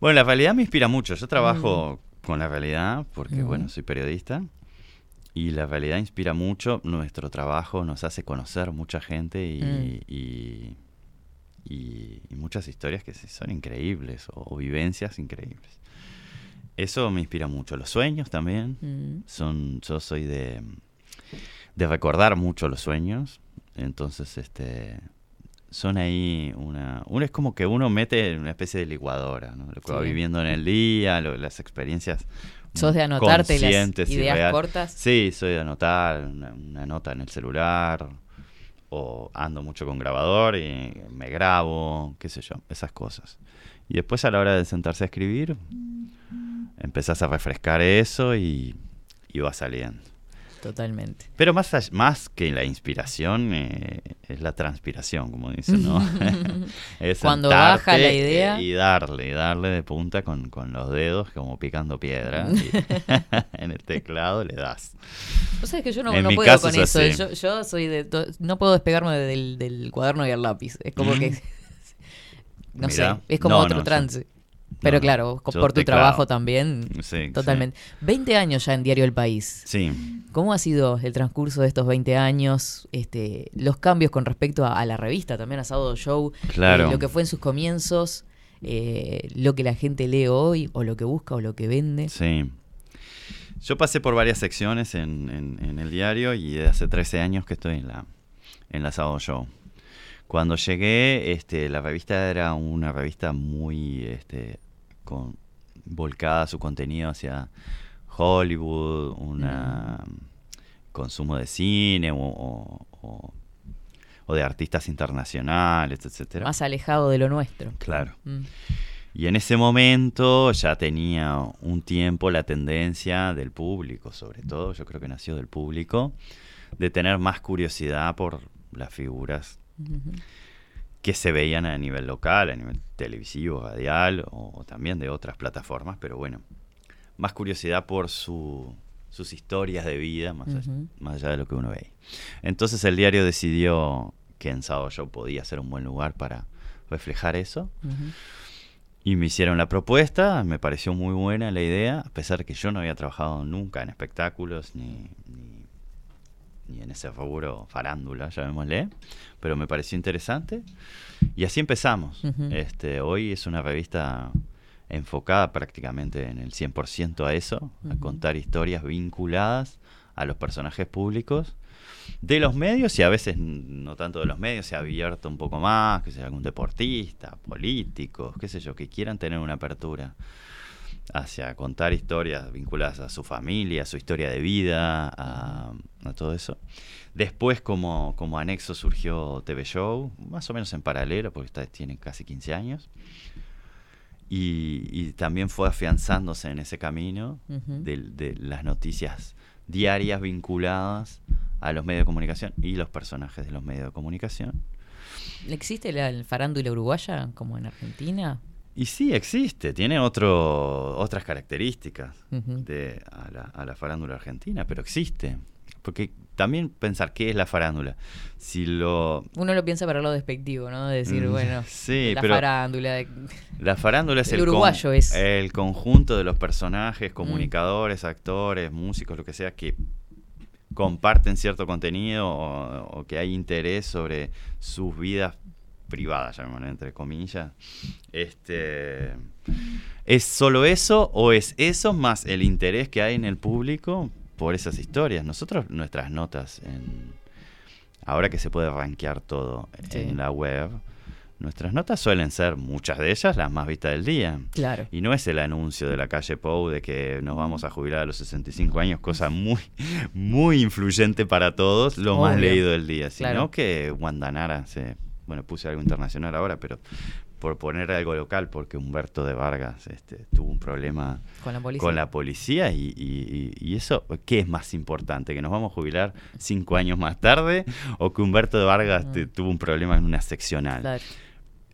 Speaker 5: Bueno, la realidad me inspira mucho. Yo trabajo con la realidad porque, bueno, soy periodista. Y la realidad inspira mucho. Nuestro trabajo nos hace conocer mucha gente y,
Speaker 1: Mm.
Speaker 5: y- y- y muchas historias que son increíbles o, o vivencias increíbles. Eso me inspira mucho. Los sueños también.
Speaker 1: Mm.
Speaker 5: Son, yo soy de, de recordar mucho los sueños. Entonces, este son ahí una, uno es como que uno mete en una especie de licuadora, ¿no? Lo que va viviendo en el día, lo- las experiencias.
Speaker 1: ¿Sos de anotarte las ideas
Speaker 5: real.
Speaker 1: cortas?
Speaker 5: Sí, soy de anotar una, una nota en el celular o ando mucho con grabador y me grabo, qué sé yo, esas cosas. Y después a la hora de sentarse a escribir, empezás a refrescar eso y, y va saliendo.
Speaker 1: Totalmente.
Speaker 5: Pero más, más que la inspiración eh, es la transpiración, como dicen, ¿no? Es
Speaker 1: Cuando baja la idea.
Speaker 5: Y darle, darle de punta con, con los dedos como picando piedra. en el teclado le das.
Speaker 1: Vos sabés que yo no, no puedo con
Speaker 5: es
Speaker 1: eso. Yo, yo soy de. No puedo despegarme del, del cuaderno y el lápiz. Es como
Speaker 5: Mm.
Speaker 1: que. No
Speaker 5: Mirá.
Speaker 1: sé, es como
Speaker 5: No,
Speaker 1: otro
Speaker 5: no, yo-
Speaker 1: trance. Pero
Speaker 5: no,
Speaker 1: claro, por tu trabajo también.
Speaker 5: Sí,
Speaker 1: Totalmente. 20 años ya en Diario El País.
Speaker 5: Sí.
Speaker 1: ¿Cómo ha sido el transcurso de estos 20 años? Este, los cambios con respecto a, a la revista, también a Sábado Show.
Speaker 5: Claro.
Speaker 1: eh, lo que fue en sus comienzos, eh, lo que la gente lee hoy, o lo que busca, o lo que vende.
Speaker 5: Sí. Yo pasé por varias secciones en, en- en el diario y hace 13 años que estoy en la, en la Sábado Show. Cuando llegué, este, la revista era una revista muy este, con, volcada su contenido hacia Hollywood, un consumo de cine o, o- o- o de artistas internacionales, etcétera.
Speaker 1: Más alejado de lo nuestro.
Speaker 5: Claro.
Speaker 1: Mm.
Speaker 5: Y en ese momento ya tenía un tiempo la tendencia del público, sobre todo, yo creo que nació del público, de tener más curiosidad por las figuras. Que se veían a nivel local, a nivel televisivo, radial o, o también de otras plataformas, pero bueno, más curiosidad por su- sus historias de vida, más, allá, más allá de lo que uno ve. Entonces el diario decidió que en Show podía ser un buen lugar para reflejar eso. Y me hicieron la propuesta, me pareció muy buena la idea, a pesar de que yo no había trabajado nunca en espectáculos ni, ni, en ese rubro farándula, llamémosle, pero me pareció interesante. Y así empezamos. Este, hoy es una revista enfocada prácticamente en el 100% a eso, a contar historias vinculadas a los personajes públicos de los medios y a veces no tanto de los medios, se ha abierto un poco más, que sea algún deportista, políticos, qué sé yo, que quieran tener una apertura hacia contar historias vinculadas a su familia, a su historia de vida, a, a todo eso. Después como, como anexo surgió TV Show, más o menos en paralelo, porque está, tiene casi 15 años. Y, y también fue afianzándose en ese camino de, de las noticias diarias vinculadas a los medios de comunicación y los personajes de los medios de comunicación.
Speaker 1: ¿Existe la el farándula uruguaya como en Argentina?
Speaker 5: Y sí, existe, tiene otro, otras características de, a, la, a la farándula argentina, pero existe. Porque también pensar qué es la farándula. Si lo,
Speaker 1: Uno lo piensa para lo despectivo, ¿no? De decir,
Speaker 5: Mm,
Speaker 1: bueno,
Speaker 5: sí,
Speaker 1: la
Speaker 5: pero-
Speaker 1: farándula. de-
Speaker 5: La farándula es
Speaker 1: El
Speaker 5: el, con-
Speaker 1: uruguayo es. Mm.
Speaker 5: el conjunto de los personajes, comunicadores, actores, músicos, lo que sea, que comparten cierto contenido o, o que hay interés sobre sus vidas privadas, llamémoslo entre comillas. Este, ¿Es solo eso o es eso más el interés que hay en el público por esas historias? Nosotros, nuestras notas, en, ahora que se puede rankear todo
Speaker 1: Sí.
Speaker 5: en la web, nuestras notas suelen ser, muchas de ellas, las más vistas del día.
Speaker 1: Claro.
Speaker 5: Y no es el anuncio de la calle Pou de que nos vamos a jubilar a los 65 años, cosa muy, muy influyente para todos, lo más
Speaker 1: Obvio.
Speaker 5: leído del día, sino
Speaker 1: Claro.
Speaker 5: que Guandanara se bueno, puse algo internacional ahora, pero por poner algo local, porque Humberto de Vargas este, tuvo un problema
Speaker 1: Con la policía.
Speaker 5: con la policía y, y- y- eso, ¿qué es más importante? ¿Que nos vamos a jubilar cinco años más tarde o que Humberto de Vargas te- tuvo un problema en una seccional?
Speaker 1: Mm. Claro.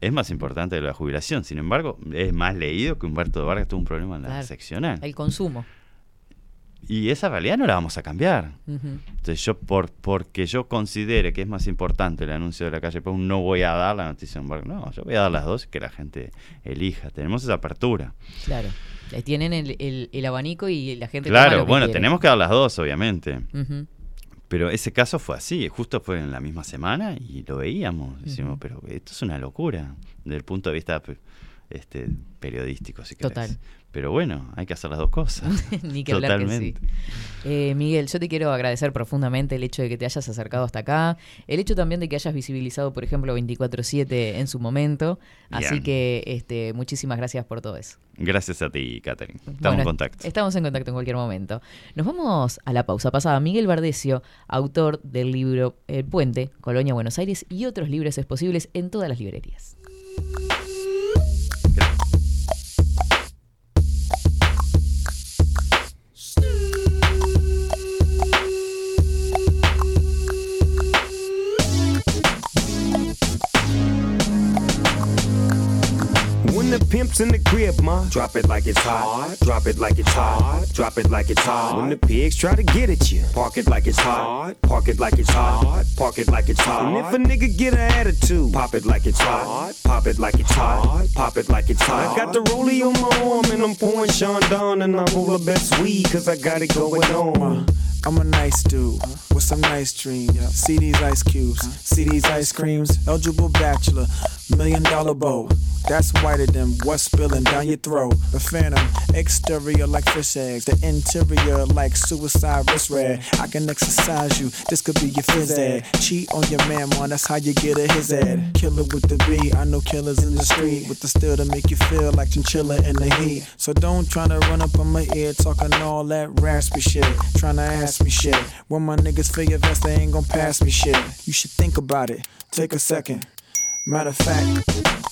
Speaker 5: Es más importante la jubilación, sin embargo, es más leído que Humberto de Vargas tuvo un problema en la
Speaker 1: Claro.
Speaker 5: seccional.
Speaker 1: El consumo.
Speaker 5: Y esa realidad no la vamos a cambiar. Entonces yo, por, porque yo considere que es más importante el anuncio de la calle Pau, no voy a dar la noticia de Humberto. No, yo voy a dar las dos y que la gente elija. Tenemos esa apertura.
Speaker 1: Claro. Eh, Tienen el, el- el abanico y la gente.
Speaker 5: Claro,
Speaker 1: toma lo que
Speaker 5: bueno,
Speaker 1: quiere.
Speaker 5: tenemos que dar las dos, obviamente. Pero ese caso fue así, justo fue en la misma semana y lo veíamos. Decimos, pero esto es una locura, desde el punto de vista este, periodístico, si querés.
Speaker 1: Total.
Speaker 5: Pero bueno, hay que hacer las dos cosas.
Speaker 1: Ni que hablar que sí.
Speaker 5: Totalmente.
Speaker 1: Eh, Miguel, yo te quiero agradecer profundamente el hecho de que te hayas acercado hasta acá, el hecho también de que hayas visibilizado, por ejemplo, 24/7 en su momento. Así que este, muchísimas gracias por todo eso.
Speaker 5: Gracias a ti, Catherine. Estamos
Speaker 1: Bueno,
Speaker 5: en contacto.
Speaker 1: Estamos en contacto en cualquier momento. Nos vamos a la pausa pasada. Miguel Bardecio, autor del libro El Puente, Colonia, Buenos Aires y otros libros es posibles en todas las librerías.
Speaker 6: Pimp's in the crib, ma, drop it like it's hot. Drop it like it's hot. Drop it like it's hot. When the pigs try to get at you, park it like it's hot. Park it like it's hot. Park it like it's hot. And if a nigga get an attitude, pop it like it's hot. Pop it like it's hot. Pop it like it's hot. I got the rollie on my arm and I'm pouring Sean down and I roll the best weed cause I got it going on.
Speaker 7: I'm a nice dude with some nice dreams. See these ice cubes, see these ice creams. Eligible bachelor, million dollar bow. That's whiter than what's spilling down your throat. The phantom, exterior like fish eggs, the interior like suicide wrist red. I can exercise you, this could be your phys ed. Cheat on your man, man, that's how you get a his ed. Killer with the B, I know killers in the street with the steel to make you feel like chinchilla in the heat. So don't try to run up on my ear talking all that raspy shit. Tryna ask me shit. When my niggas feel your vest, they ain't gon' pass me shit. You should think about it. Take a second. Matter of fact,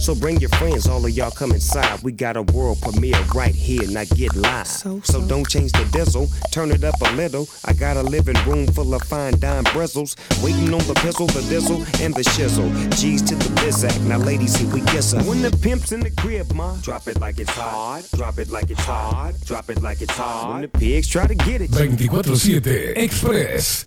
Speaker 6: So bring your friends, all of y'all come inside. We got a world premiere right here, now get live. So, don't change the diesel, turn it up a little. I got a living room full of fine dime bristles. Waiting on the pistol, the dizzle, and the shizzle. G's to the bizac, now ladies, here we kiss her. When the pimp's in the crib, ma, drop it like it's hot. Drop it like it's hot. Drop it like it's hot. When the pigs try to get it.
Speaker 2: 24-7 Express.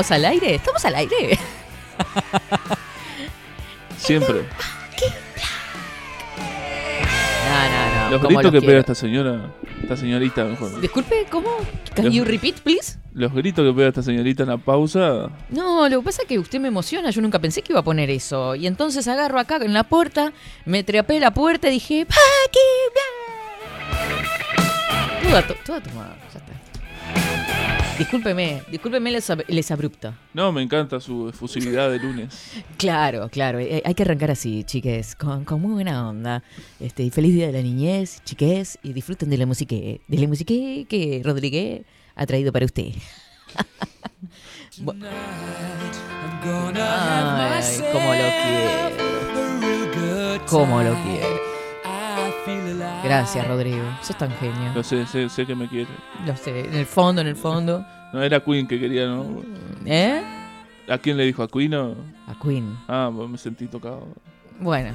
Speaker 1: ¿Estábamos al aire? ¿Estamos al aire?
Speaker 3: Siempre.
Speaker 1: No, no, no.
Speaker 3: Los
Speaker 1: ¿cómo
Speaker 3: gritos
Speaker 1: los
Speaker 3: que pega esta señora, esta señorita mejor.
Speaker 1: Disculpe, ¿cómo? Can
Speaker 3: Los-
Speaker 1: you repeat, please?
Speaker 3: Los gritos que pega esta señorita en la pausa.
Speaker 1: No, lo que pasa es que usted me emociona. Yo nunca pensé que iba a poner eso. Y entonces agarro acá en la puerta, me trepé la puerta y dije, ¡Paqui! bla". Toda, to- toda tomada, ya está. Discúlpeme, discúlpeme les, ab- les abrupto.
Speaker 3: No, me encanta su efusividad de lunes.
Speaker 1: Claro, claro. eh, Hay que arrancar así, chiques, con, con muy buena onda. Este, y feliz día de la niñez, chiques, y disfruten de la música, de la música que Rodríguez ha traído para usted. Ay, cómo lo quiero. Cómo lo quiero. Gracias, Rodrigo. Sos tan genio.
Speaker 3: Lo sé, sé, sé que me quiere.
Speaker 1: Lo sé, en el fondo, en el fondo.
Speaker 3: No era Queen que quería, ¿no?
Speaker 1: ¿Eh?
Speaker 3: ¿A quién le dijo? ¿A Queen o...?
Speaker 1: A Queen.
Speaker 3: Ah, me sentí tocado.
Speaker 1: Bueno,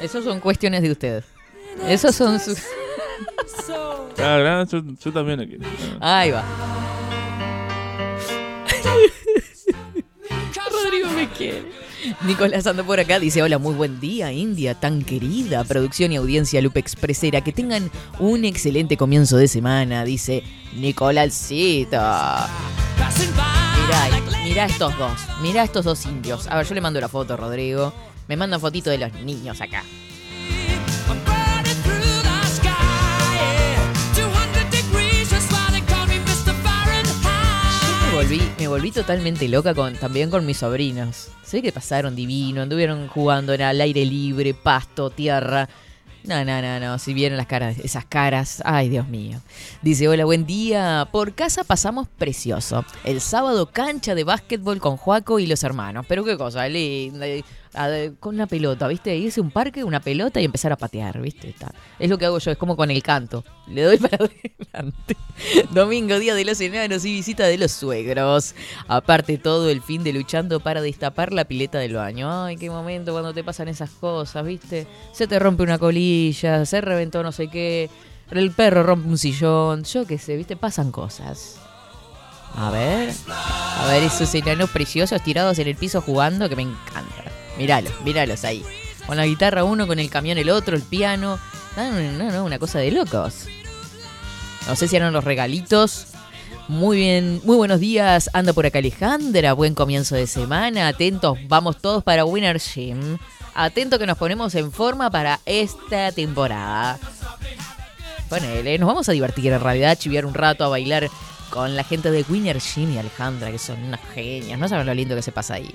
Speaker 1: eso son cuestiones de usted. Esos son sus...
Speaker 3: Ah, yo, yo también la quiero.
Speaker 1: Ahí va. Rodrigo me quiere. Nicolás anda por acá, dice, hola, muy buen día, India, tan querida, producción y audiencia Lupe Expresera, que tengan un excelente comienzo de semana, dice Nicolásito. Mirá, mirá estos dos, mirá estos dos indios. A ver, yo le mando la foto, Rodrigo. Me manda fotito de los niños acá. Me volví totalmente loca con, también con mis sobrinos. Sé que pasaron divino, anduvieron jugando en al aire libre, pasto, tierra. No, no, no, no. Si vieron las caras, esas caras, ay Dios mío. Dice, hola, buen día. Por casa pasamos precioso. El sábado cancha de básquetbol con Juaco y los hermanos. Pero qué cosa, linda. Con una pelota, ¿viste? Irse a un parque, una pelota y empezar a patear, ¿viste? Está. Es lo que hago yo, es como con el canto. Le doy para adelante. Domingo, día de los enanos y visita de los suegros. Aparte todo el fin de luchando para destapar la pileta del baño. Ay, qué momento cuando te pasan esas cosas, ¿viste? Se te rompe una colilla, se reventó no sé qué, el perro rompe un sillón, yo qué sé, ¿viste? Pasan cosas. A ver, a ver esos enanos preciosos tirados en el piso jugando que me encanta. Míralos, míralos ahí. Con la guitarra uno, con el camión el otro, el piano. No, no, no, una cosa de locos. No sé si eran los regalitos. Muy bien, muy buenos días. Anda por acá Alejandra. Buen comienzo de semana. Atentos, vamos todos para Winner Gym. Atento que nos ponemos en forma para esta temporada. Ponele, nos vamos a divertir en realidad, chiviar un rato, a bailar con la gente de Winner Gym y Alejandra, que son unas genias. No saben lo lindo que se pasa ahí.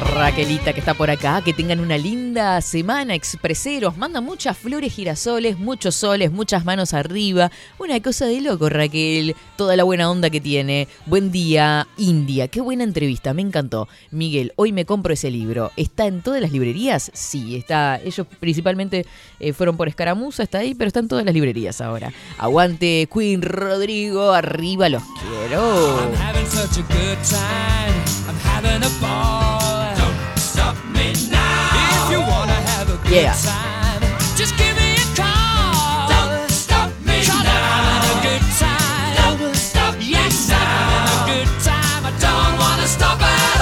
Speaker 1: Raquelita que está por acá, que tengan una linda semana, expreseros, manda muchas flores, girasoles, muchos soles, muchas manos arriba, una cosa de loco Raquel, toda la buena onda que tiene. Buen día, India, qué buena entrevista, me encantó. Miguel, hoy me compro ese libro, ¿está en todas las librerías? Sí, está, ellos principalmente eh, fueron por escaramuza, está ahí, pero está en todas las librerías ahora. Aguante, Queen Rodrigo, arriba los quiero.
Speaker 8: having such a good time. I'm having a ball.
Speaker 1: Yeah.
Speaker 8: time, just give me a call. Don't stop me now. I'm having a good time. Don't stop yes, I'm having a good time. I don't wanna stop at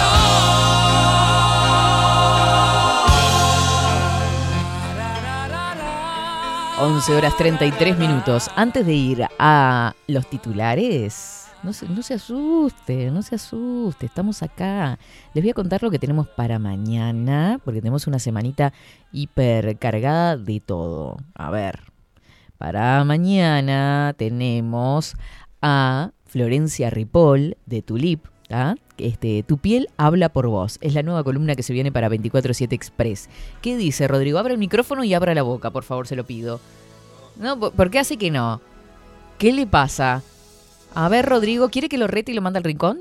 Speaker 8: all.
Speaker 1: 11 horas 33 minutos. Antes de ir a los titulares, no se, asuste, no se asuste, estamos acá. Les voy a contar lo que tenemos para mañana, porque tenemos una semanita hipercargada de todo. A ver, para mañana tenemos a Florencia Ripoll de Tulip. ¿tá? Este, tu piel habla por vos. Es la nueva columna que se viene para 24-7 Express. ¿Qué dice Rodrigo? Abra el micrófono y abra la boca, por favor, se lo pido. No, ¿por por qué hace que no? ¿Qué le pasa? A ver, Rodrigo, ¿quiere que lo rete y lo mande al rincón?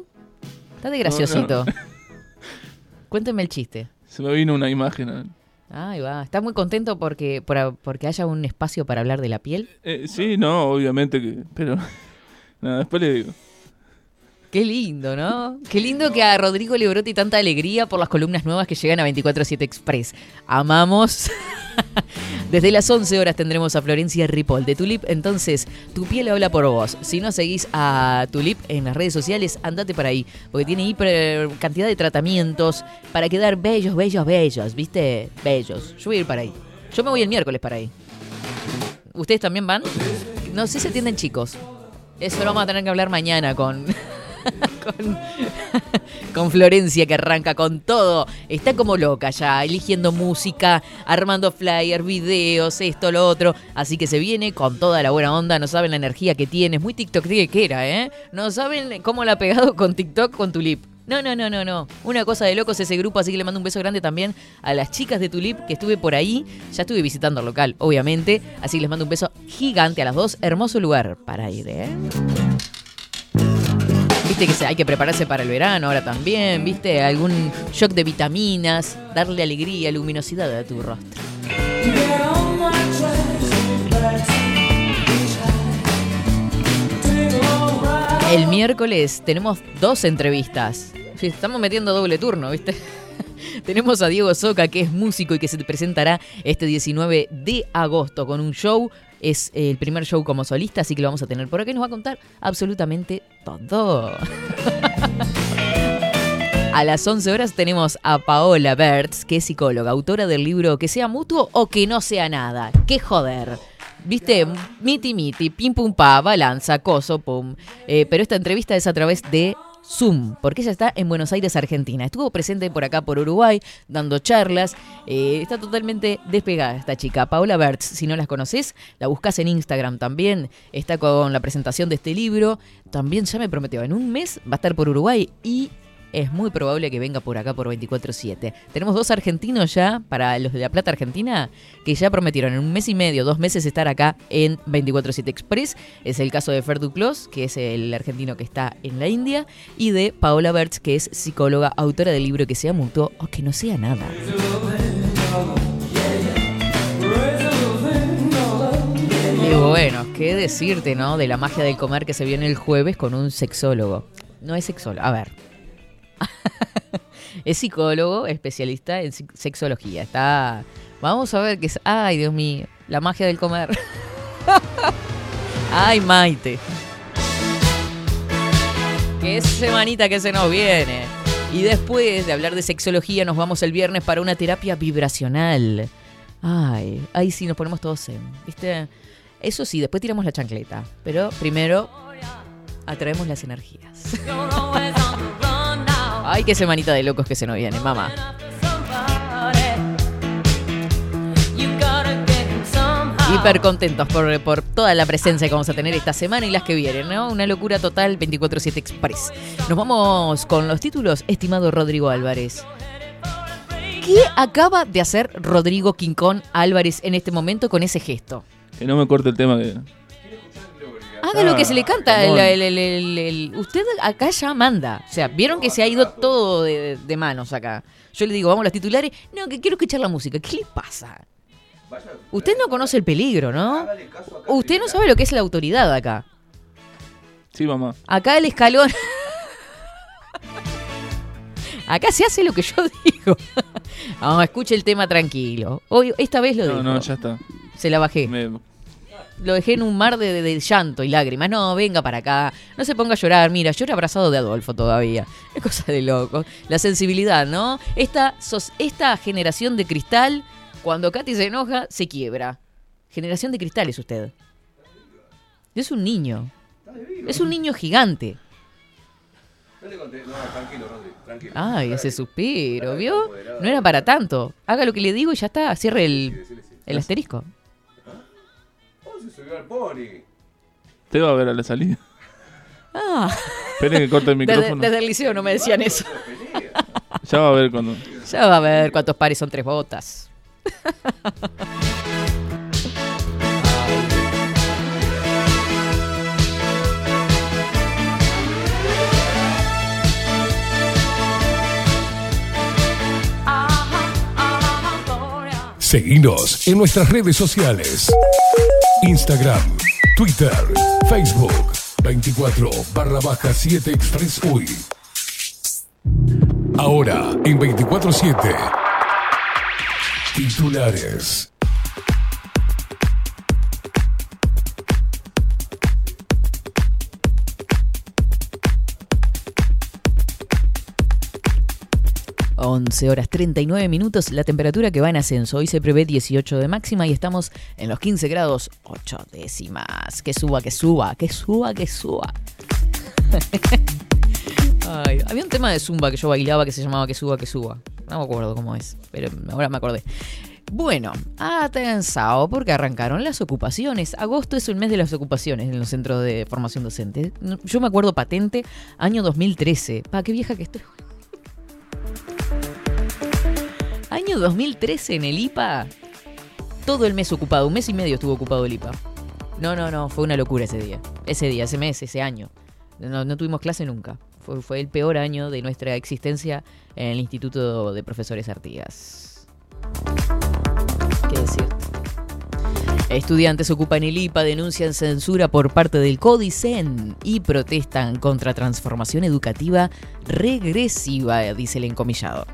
Speaker 1: Está de graciosito.
Speaker 3: No,
Speaker 1: Cuénteme el chiste.
Speaker 3: Se me vino una imagen.
Speaker 1: Ahí va. ¿Está muy contento porque, por- porque haya un espacio para hablar de la piel?
Speaker 3: Eh, sí, no, obviamente que. Pero. Nada, después le digo.
Speaker 1: Qué lindo, ¿no? Qué lindo que a Rodrigo le brote tanta alegría por las columnas nuevas que llegan a 24-7 Express. Amamos. Desde las 11 horas tendremos a Florencia Ripoll de Tulip. Entonces, tu piel habla por vos. Si no seguís a Tulip en las redes sociales, andate para ahí. Porque tiene hiper cantidad de tratamientos para quedar bellos, bellos, bellos. ¿Viste? Bellos. Yo voy a ir para ahí. Yo me voy el miércoles para ahí. ¿Ustedes también van? No sé si atienden chicos. Eso lo vamos a tener que hablar mañana con. con, Florencia que arranca con todo. Está como loca ya, eligiendo música, armando flyers, videos, esto, lo otro. Así que se viene con toda la buena onda. No saben la energía que tiene. Es muy TikTok que era, ¿eh? No saben cómo la ha pegado con TikTok con Tulip. No, no, no, no, no. Una cosa de locos ese grupo, así que le mando un beso grande también a las chicas de Tulip que estuve por ahí. Ya estuve visitando el local, obviamente. Así que les mando un beso gigante a las dos. Hermoso lugar para ir, ¿eh? Viste que hay que prepararse para el verano ahora también, viste, algún shock de vitaminas, darle alegría, luminosidad a tu rostro. El miércoles tenemos dos entrevistas. Estamos metiendo doble turno, ¿viste? tenemos a Diego Soca, que es músico y que se presentará este 19 de agosto con un show. Es el primer show como solista, así que lo vamos a tener por acá y nos va a contar absolutamente todo. A las 11 horas tenemos a Paola Bertz, que es psicóloga, autora del libro Que sea mutuo o que no sea nada. ¡Qué joder! ¿Viste? Miti miti, pim pum pa, balanza, coso, pum. Eh, pero esta entrevista es a través de Zoom, porque ella está en Buenos Aires, Argentina. Estuvo presente por acá, por Uruguay, dando charlas. Eh, está totalmente despegada esta chica. Paola Bertz, si no las conoces, la buscas en Instagram también. Está con la presentación de este libro. También ya me prometió, en un mes va a estar por Uruguay y es muy probable que venga por acá por 24-7. Tenemos dos argentinos ya, para los de La Plata Argentina, que ya prometieron en un mes y medio, dos meses estar acá en 24-7 Express. Es el caso de Fer Duclos, que es el argentino que está en la India, y de Paola Bertz, que es psicóloga, autora del libro que sea mutuo o que no sea nada. Y bueno, qué decirte, ¿no? De la magia del comer que se viene el jueves con un sexólogo. No es sexólogo, a ver. es psicólogo, especialista en sexología. Está. Vamos a ver qué es. Ay, Dios mío, la magia del comer. Ay, Maite. Qué semanita que se nos viene. Y después de hablar de sexología, nos vamos el viernes para una terapia vibracional. Ay, ahí sí nos ponemos todos zen, ¿viste? Eso sí, después tiramos la chancleta. Pero primero atraemos las energías. Ay, qué semanita de locos que se nos viene, mamá. Hiper contentos por, por toda la presencia que vamos a tener esta semana y las que vienen, ¿no? Una locura total 24-7 Express. Nos vamos con los títulos, estimado Rodrigo Álvarez. ¿Qué acaba de hacer Rodrigo Quincón Álvarez en este momento con ese gesto?
Speaker 3: Que no me corte el tema que.
Speaker 1: Haga lo que se le canta. el-
Speaker 3: Ramón.
Speaker 1: el- el- el- el- usted acá ya manda. O sea, vieron que se ha ido todo de, de manos acá. Yo le digo, vamos a los titulares. No, que quiero escuchar la música. ¿Qué le pasa? Usted no conoce el peligro, ¿no? Usted no sabe lo que es la autoridad acá.
Speaker 3: Sí, mamá.
Speaker 1: Acá el escalón. Acá se hace lo que yo digo. Vamos, escuche el tema tranquilo. Hoy, esta vez lo
Speaker 3: No,
Speaker 1: dijo.
Speaker 3: no, ya está.
Speaker 1: Se la bajé.
Speaker 3: Me-
Speaker 1: Lo dejé en un mar de, de- de llanto y lágrimas. No, venga para acá. No se ponga a llorar. Mira, llora abrazado de Adolfo todavía. Es cosa de loco. La sensibilidad, ¿no? Esta, sos- esta generación de cristal, cuando Katy se enoja, se quiebra. Generación de cristal es usted. Es un niño. Es un niño gigante.
Speaker 9: No conté, no, tranquilo, Rodri, tranquilo.
Speaker 1: Ay, ese suspiro, ¿vio? No era para tanto. Haga lo que le digo y ya está. Cierre el, el asterisco.
Speaker 9: Subió al pony.
Speaker 3: Te va a ver a la salida.
Speaker 1: Ah.
Speaker 3: Esperen que corte el
Speaker 1: Desde,
Speaker 3: micrófono.
Speaker 1: desde el liceo no me decían eso.
Speaker 3: Ya va a ver cuando.
Speaker 1: Ya va a ver cuántos pares son tres botas.
Speaker 2: Seguinos en nuestras redes sociales. Instagram, Twitter, Facebook. 24 barra baja 7 Express UI. Ahora, en 24-7. Titulares.
Speaker 1: Once horas 39 minutos, la temperatura que va en ascenso. Hoy se prevé 18 de máxima y estamos en los 15 grados 8 décimas. Que suba, que suba, que suba, que suba. Había un tema de Zumba que yo bailaba que se llamaba Que suba, que suba. No me acuerdo cómo es, pero ahora me acordé. Bueno, atención, porque arrancaron las ocupaciones. Agosto es el mes de las ocupaciones en los centros de formación docente. Yo me acuerdo patente, año 2013. Pa, qué vieja que estoy. Año 2013 en el IPA. Todo el mes ocupado, un mes y medio estuvo ocupado el IPA. No, no, no, fue una locura ese día. Ese día, ese mes, ese año. No, no tuvimos clase nunca. Fue, el peor año de nuestra existencia en el Instituto de Profesores Artigas. ¿Qué decirte? Estudiantes ocupan el IPA, denuncian censura por parte del CODICEN y protestan contra transformación educativa regresiva, dice el encomillado.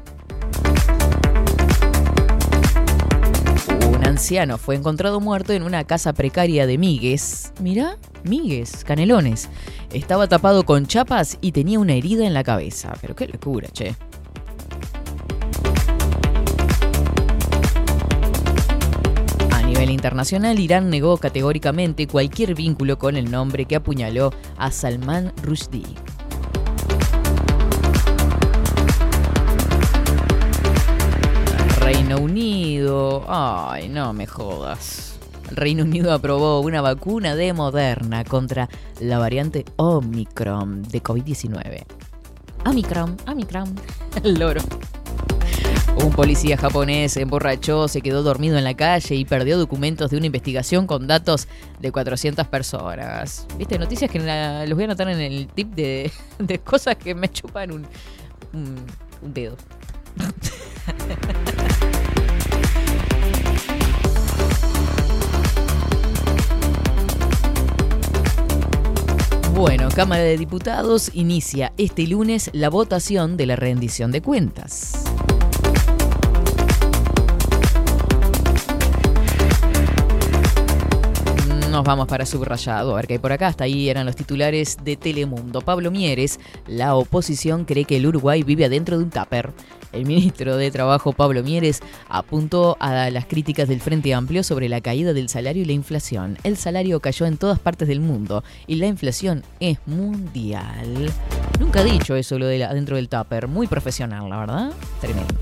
Speaker 1: Anciano fue encontrado muerto en una casa precaria de Migues. Mirá, Migues, Canelones. Estaba tapado con chapas y tenía una herida en la cabeza. Pero qué locura, che. A nivel internacional, Irán negó categóricamente cualquier vínculo con el nombre que apuñaló a Salman Rushdie. Unido. Ay, no me jodas. El Reino Unido aprobó una vacuna de Moderna contra la variante Omicron de COVID-19. Omicron, Omicron. El loro. Un policía japonés emborrachó, se quedó dormido en la calle y perdió documentos de una investigación con datos de 400 personas. Viste, noticias que los voy a anotar en el tip de, cosas que me chupan un, un dedo. Bueno, Cámara de Diputados inicia este lunes la votación de la rendición de cuentas. Nos vamos para subrayado, a ver qué hay por acá. Hasta ahí eran los titulares de Telemundo. Pablo Mieres, la oposición cree que el Uruguay vive adentro de un tupper. El ministro de Trabajo, Pablo Mieres, apuntó a las críticas del Frente Amplio sobre la caída del salario y la inflación. El salario cayó en todas partes del mundo y la inflación es mundial. Nunca he dicho eso, lo de la- adentro del tupper. Muy profesional, la verdad. Tremendo.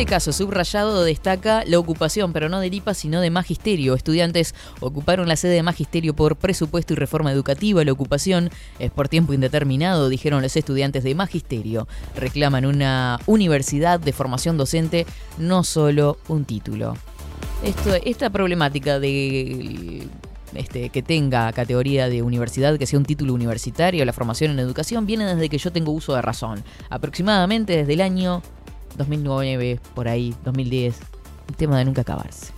Speaker 1: Este caso, subrayado destaca la ocupación, pero no del IPA, sino de Magisterio. Estudiantes ocuparon la sede de Magisterio por presupuesto y reforma educativa. La ocupación es por tiempo indeterminado, dijeron los estudiantes de Magisterio. Reclaman una universidad de formación docente, no solo un título. Esta problemática de este, que tenga categoría de universidad, que sea un título universitario, la formación en educación, viene desde que yo tengo uso de razón. Aproximadamente desde el año 2009, por ahí, 2010. Un tema de nunca acabarse.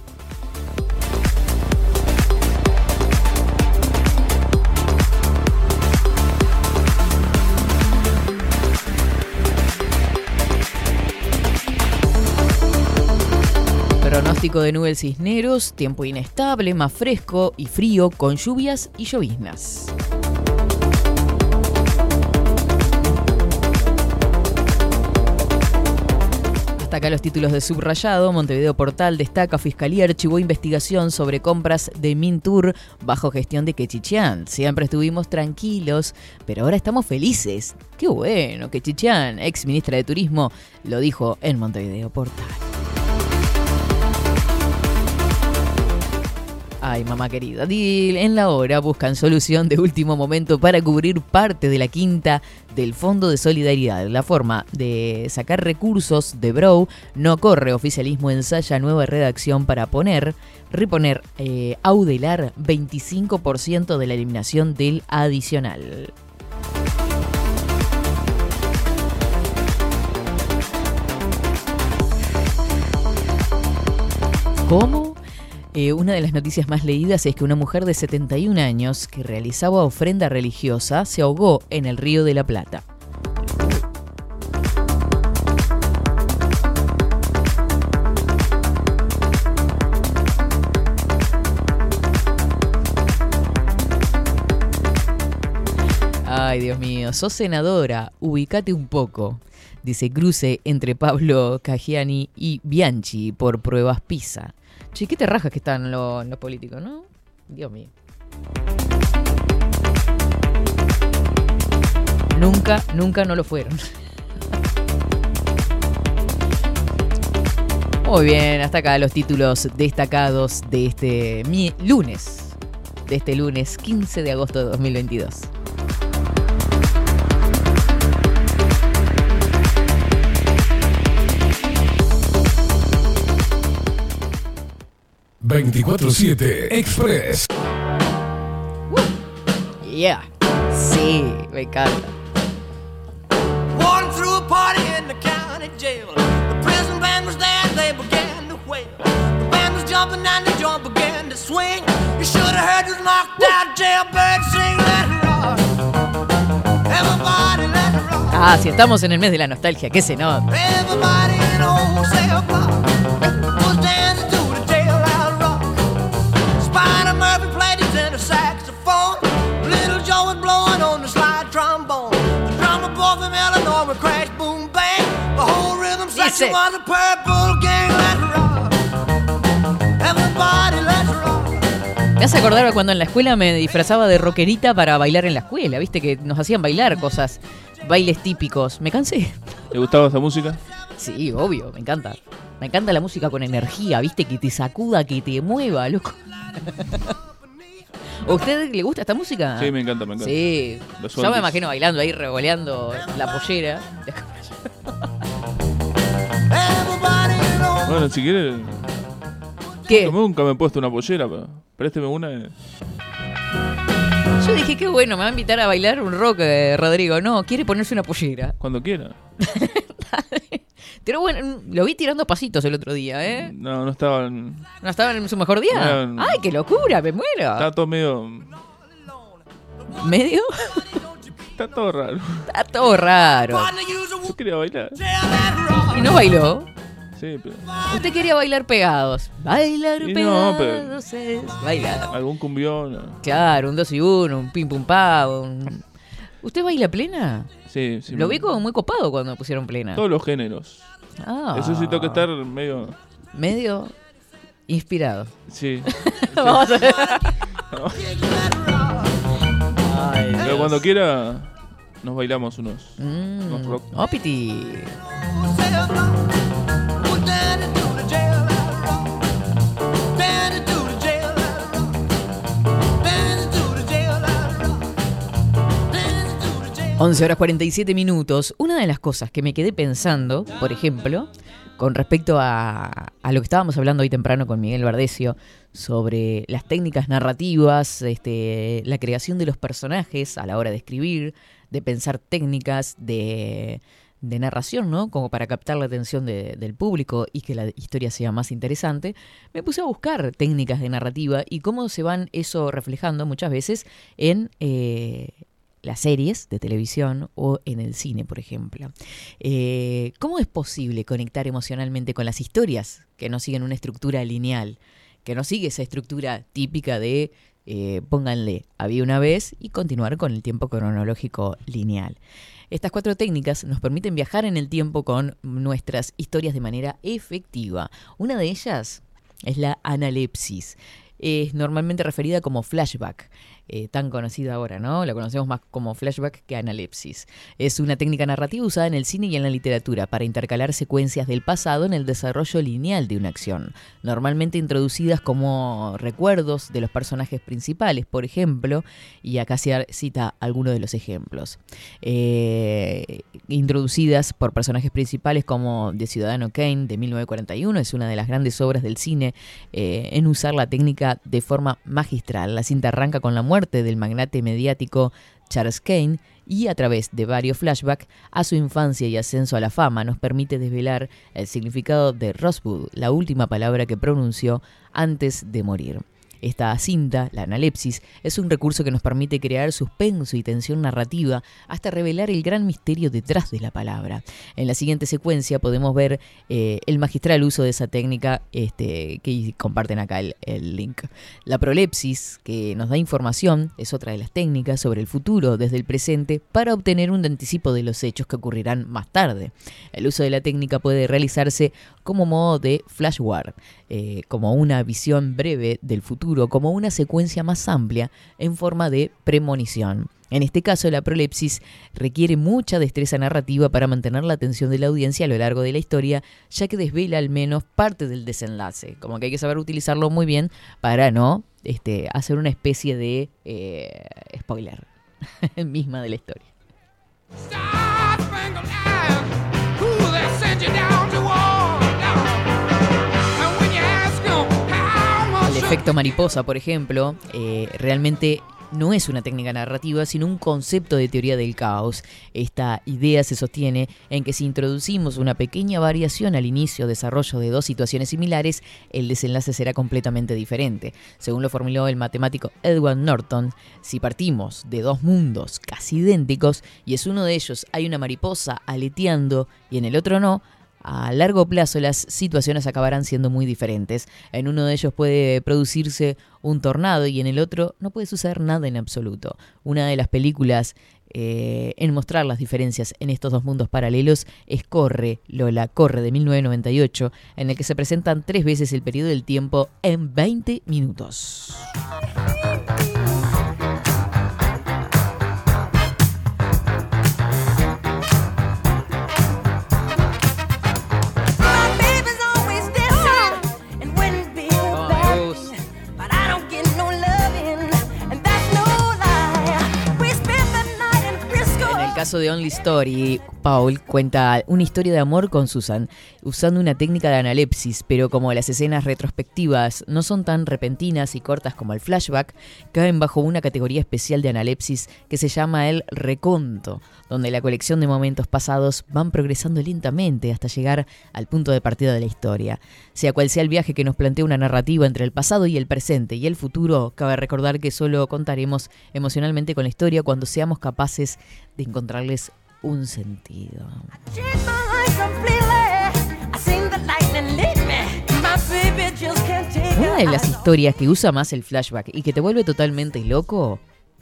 Speaker 1: Pronóstico de nubes cisneros, tiempo inestable, más fresco y frío, con lluvias y lloviznas. Hasta acá los títulos de subrayado. Montevideo Portal destaca Fiscalía archivó investigación sobre compras de Mintur bajo gestión de Quechichián. Siempre estuvimos tranquilos, pero ahora estamos felices. Qué bueno, Quechichián, ex ministra de Turismo, lo dijo en Montevideo Portal. Ay, mamá querida, en la hora buscan solución de último momento para cubrir parte de la quinta del Fondo de Solidaridad. La forma de sacar recursos de Brow no corre. Oficialismo ensaya nueva redacción para poner, reponer, eh, audelar 25% de la eliminación del adicional. ¿Cómo? Eh, una de las noticias más leídas es que una mujer de 71 años que realizaba ofrenda religiosa se ahogó en el río de la Plata. Ay, Dios mío, sos senadora, ubicate un poco. Dice cruce entre Pablo Cagiani y Bianchi por pruebas PISA. Che, qué te rajas que están los, los políticos, ¿no? Dios mío. Nunca, nunca no lo fueron. Muy bien, hasta acá los títulos destacados de este lunes. De este lunes 15 de agosto de 2022.
Speaker 2: 24-7 Express.
Speaker 1: Yeah. Sí, me encanta.
Speaker 8: Walking through a party in the county jail. The prison band was there, they began to wail. The band was jumping and the joint began to swing. You should have heard this knocked out jailbird sing that rock. Everybody let it rock.
Speaker 1: Ah, si estamos en el mes de la nostalgia, ¿qué se nota?
Speaker 8: Everybody in old cell block rock.
Speaker 1: Me hace acordar cuando en la escuela me disfrazaba de rockerita para bailar en la escuela, viste que nos hacían bailar cosas, bailes típicos. Me cansé.
Speaker 3: ¿Te gustaba esa música?
Speaker 1: Sí, obvio, me encanta. Me encanta la música con energía, viste, que te sacuda, que te mueva, loco. ¿A usted le gusta esta música?
Speaker 3: Sí, me encanta, me encanta.
Speaker 1: Sí. Yo me imagino bailando ahí, revoleando la pollera.
Speaker 3: Bueno, si quieres.
Speaker 1: ¿Qué?
Speaker 3: Nunca me he puesto una pollera, pero présteme una.
Speaker 1: Yo dije, qué bueno, me va a invitar a bailar un rock, eh, Rodrigo. No, quiere ponerse una pollera.
Speaker 3: Cuando quiera.
Speaker 1: Pero bueno, lo vi tirando pasitos el otro día, ¿eh?
Speaker 3: No, no estaba. en-
Speaker 1: ¿No estaba en su mejor día?
Speaker 3: No.
Speaker 1: ¡Ay, qué locura! ¡Me muero!
Speaker 3: Estaba todo medio.
Speaker 1: ¿Medio?
Speaker 3: Está todo raro.
Speaker 1: Está todo raro.
Speaker 3: Yo quería bailar.
Speaker 1: ¿Y no bailó?
Speaker 3: Sí, pero.
Speaker 1: Usted quería bailar pegados. Bailar
Speaker 3: Y no,
Speaker 1: pegados
Speaker 3: pero-
Speaker 1: es bailar.
Speaker 3: Algún cumbión.
Speaker 1: Claro, un dos y uno, un pim pum pa. un- ¿Usted baila plena?
Speaker 3: Sí, sí.
Speaker 1: Lo vi como muy copado cuando pusieron plena.
Speaker 3: Todos los géneros.
Speaker 1: Ah.
Speaker 3: Eso sí tengo que estar medio.
Speaker 1: Medio inspirado.
Speaker 3: Sí.
Speaker 1: Vamos a ver.
Speaker 3: Pero cuando quiera. Nos bailamos unos.
Speaker 1: Mm.
Speaker 3: unos rock.
Speaker 1: Opiti.
Speaker 8: Jailhouse
Speaker 1: 11 horas 47 minutos. Una de las cosas que me quedé pensando, por ejemplo, con respecto a, a lo que estábamos hablando hoy temprano con Miguel Bardesio, sobre las técnicas narrativas, este, la creación de los personajes a la hora de escribir, de pensar técnicas de, de narración, ¿no? Como para captar la atención de- del público y que la historia sea más interesante, me puse a buscar técnicas de narrativa y cómo se van eso reflejando muchas veces en eh, las series de televisión o en el cine, por ejemplo. Eh, ¿Cómo es posible conectar emocionalmente con las historias que no siguen una estructura lineal? Que no sigue esa estructura típica de eh, pónganle había una vez y continuar con el tiempo cronológico lineal. Estas cuatro técnicas nos permiten viajar en el tiempo con nuestras historias de manera efectiva. Una de ellas es la analepsis. Es normalmente referida como flashback, eh, tan conocida ahora, ¿no? La conocemos más como flashback que analepsis. Es una técnica narrativa usada en el cine y en la literatura para intercalar secuencias del pasado en el desarrollo lineal de una acción, normalmente introducidas como recuerdos de los personajes principales, por ejemplo, y acá se cita algunos de los ejemplos. Eh, introducidas por personajes principales como The Ciudadano Kane de 1941, es una de las grandes obras del cine eh, en usar la técnica de forma magistral. La cinta arranca con la muerte muerte del magnate mediático Charles Kane y a través de varios flashbacks a su infancia y ascenso a la fama nos permite desvelar el significado de Rosewood, la última palabra que pronunció antes de morir. Esta cinta, la analepsis, es un recurso que nos permite crear suspenso y tensión narrativa hasta revelar el gran misterio detrás de la palabra. En la siguiente secuencia podemos ver eh, el magistral uso de esa técnica este, que comparten acá el, el link. La prolepsis, que nos da información, es otra de las técnicas sobre el futuro desde el presente para obtener un anticipo de los hechos que ocurrirán más tarde. El uso de la técnica puede realizarse como modo de flashward, eh, como una visión breve del futuro, como una secuencia más amplia en forma de premonición. En este caso, la prolepsis requiere mucha destreza narrativa para mantener la atención de la audiencia a lo largo de la historia, ya que desvela al menos parte del desenlace. Como que hay que saber utilizarlo muy bien para no este, hacer una especie de eh, spoiler misma de la historia. Efecto mariposa, por ejemplo, eh, realmente no es una técnica narrativa, sino un concepto de teoría del caos. Esta idea se sostiene en que si introducimos una pequeña variación al inicio o desarrollo de dos situaciones similares, el desenlace será completamente diferente. Según lo formuló el matemático Edward Norton, si partimos de dos mundos casi idénticos y es uno de ellos hay una mariposa aleteando y en el otro no, a largo plazo las situaciones acabarán siendo muy diferentes. En uno de ellos puede producirse un tornado y en el otro no puede suceder nada en absoluto. Una de las películas eh, en mostrar las diferencias en estos dos mundos paralelos es Corre, Lola, Corre de 1998, en el que se presentan tres veces el periodo del tiempo en 20 minutos. Caso de Only Story, Paul cuenta una historia de amor con Susan, usando una técnica de analepsis, pero como las escenas retrospectivas no son tan repentinas y cortas como el flashback, caen bajo una categoría especial de analepsis que se llama el reconto, donde la colección de momentos pasados van progresando lentamente hasta llegar al punto de partida de la historia. Sea cual sea el viaje que nos plantea una narrativa entre el pasado y el presente y el futuro, cabe recordar que solo contaremos emocionalmente con la historia cuando seamos capaces de encontrarles un sentido. Una de las historias que usa más el flashback y que te vuelve totalmente loco,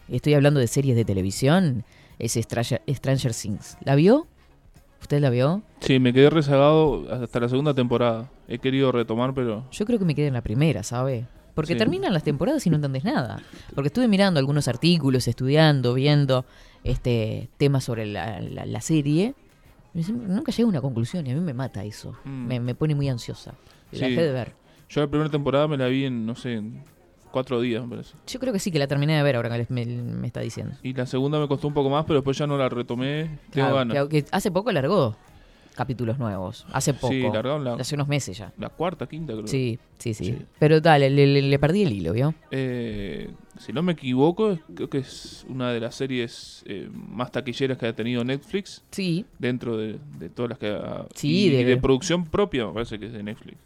Speaker 1: estoy hablando de series de televisión, es Stranger, Stranger Things. ¿La vio? ¿Usted la vio?
Speaker 3: Sí, me quedé rezagado hasta la segunda temporada. He querido retomar, pero
Speaker 1: Yo creo que me quedé en la primera, ¿sabe? Porque
Speaker 3: Sí.
Speaker 1: terminan las temporadas y no entendés nada. Porque estuve mirando algunos artículos, estudiando, viendo este temas sobre la, la- la serie. nunca llego a una conclusión y a mí me mata eso.
Speaker 3: Mm.
Speaker 1: Me, me pone muy ansiosa. La
Speaker 3: Sí.
Speaker 1: dejé de ver.
Speaker 3: Yo la primera temporada me la vi en, no sé, en cuatro días, me parece.
Speaker 1: Yo creo que sí que la terminé de ver ahora que les- me, me está diciendo.
Speaker 3: Y la segunda me costó un poco más, pero después ya no la retomé. Tengo
Speaker 1: Claro,
Speaker 3: ganas.
Speaker 1: que- que hace poco largó capítulos nuevos. Hace poco.
Speaker 3: Sí, largaron la,
Speaker 1: Hace unos meses ya.
Speaker 3: la cuarta, quinta, creo.
Speaker 1: Sí, sí, sí.
Speaker 3: Sí.
Speaker 1: Pero dale, le, le- le perdí el hilo, ¿vio?
Speaker 3: Eh, si no me equivoco, creo que es una de las series eh, más taquilleras que ha tenido Netflix.
Speaker 1: Sí.
Speaker 3: Dentro de, de todas las que ha...
Speaker 1: Sí,
Speaker 3: y,
Speaker 1: de-
Speaker 3: y de producción propia, me parece que es de Netflix.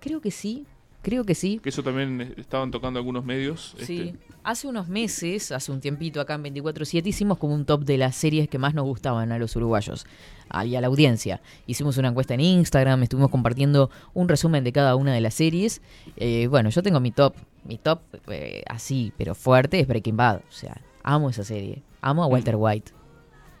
Speaker 1: Creo que sí. Creo que sí.
Speaker 3: Que eso también eh, estaban tocando algunos medios.
Speaker 1: Sí.
Speaker 3: este,
Speaker 1: Hace unos meses, hace un tiempito acá en 24-7, hicimos como un top de las series que más nos gustaban a los uruguayos y a la audiencia. Hicimos una encuesta en Instagram, estuvimos compartiendo un resumen de cada una de las series. Eh, bueno, yo tengo mi top, mi top eh, así, pero fuerte, es Breaking Bad. O sea, amo esa serie. Amo a Walter White.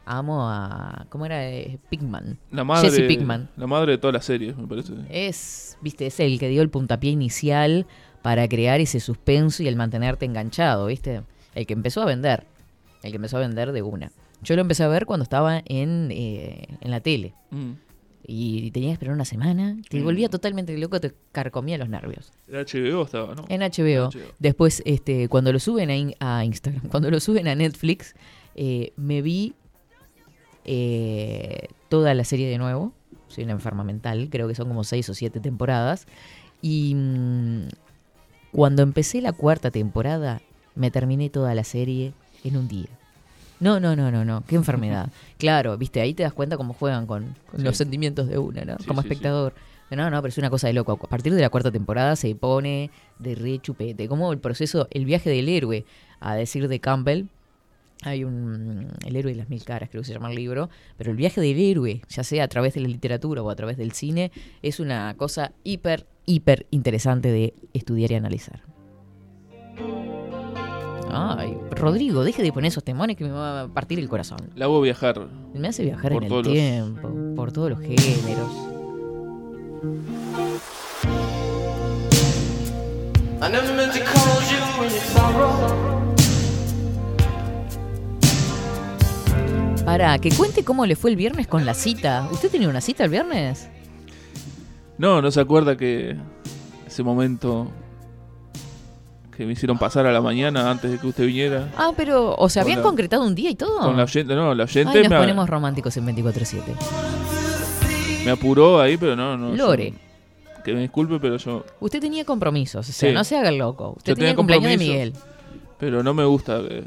Speaker 1: Amo a. ¿Cómo era? Eh, Pigman.
Speaker 3: la madre,
Speaker 1: Jesse Pigman.
Speaker 3: La madre de todas las series, me parece.
Speaker 1: Es, viste, es el que dio el puntapié inicial para crear ese suspenso y el mantenerte enganchado, viste. El que empezó a vender. El que empezó a vender de una. Yo lo empecé a ver cuando estaba en, eh, en la tele.
Speaker 3: Mm.
Speaker 1: Y tenía que esperar una semana. Te
Speaker 3: Mm.
Speaker 1: volvía totalmente loco, te carcomía los nervios.
Speaker 3: El HBO estaba, ¿no?
Speaker 1: En HBO. Después, este, cuando lo suben a, in- a Instagram, cuando lo suben a Netflix, eh, me vi eh, toda la serie de nuevo. Soy una enferma mental, creo que son como seis o siete temporadas. Y mm, cuando empecé la cuarta temporada, Me terminé toda la serie en un día. No, no, no, no, no. Qué enfermedad. Claro, viste, ahí te das cuenta cómo juegan con, con los sentimientos de una, ¿no?
Speaker 3: Sí,
Speaker 1: Como
Speaker 3: sí.
Speaker 1: espectador. No, no, pero es una cosa de loco. A partir de la cuarta temporada se pone de re chupete. Como el proceso, el viaje del héroe, a decir de Campbell. Hay un. El héroe de las mil caras, creo que se llama el libro. Pero el viaje del héroe, ya sea a través de la literatura o a través del cine, es una cosa hiper, hiper interesante de estudiar y analizar. Ay, Rodrigo, deje de poner esos temones que me va a partir el corazón.
Speaker 3: La hago viajar.
Speaker 1: Me hace viajar
Speaker 3: Por
Speaker 1: en el
Speaker 3: los-
Speaker 1: tiempo, por todos los géneros.
Speaker 8: I never meant to cause you any sorrow.
Speaker 1: Para, que cuente cómo le fue el viernes con la cita. ¿Usted tenía una cita el viernes?
Speaker 3: No, no se acuerda que ese momento que me hicieron pasar a la mañana antes de que usted viniera.
Speaker 1: Ah, pero, o sea, ¿habían
Speaker 3: la-
Speaker 1: concretado un día y todo?
Speaker 3: Con la oyente, no, la oyente
Speaker 1: Ay, nos
Speaker 3: me,
Speaker 1: ponemos románticos en 24-7.
Speaker 3: me apuró ahí, pero no, no. yo-
Speaker 1: Lore.
Speaker 3: que me disculpe, pero yo.
Speaker 1: Usted tenía compromisos, o sea,
Speaker 3: Sí.
Speaker 1: no se haga el loco. Usted
Speaker 3: yo
Speaker 1: tenía el cumpleaños de Miguel.
Speaker 3: Pero no me gusta. eh,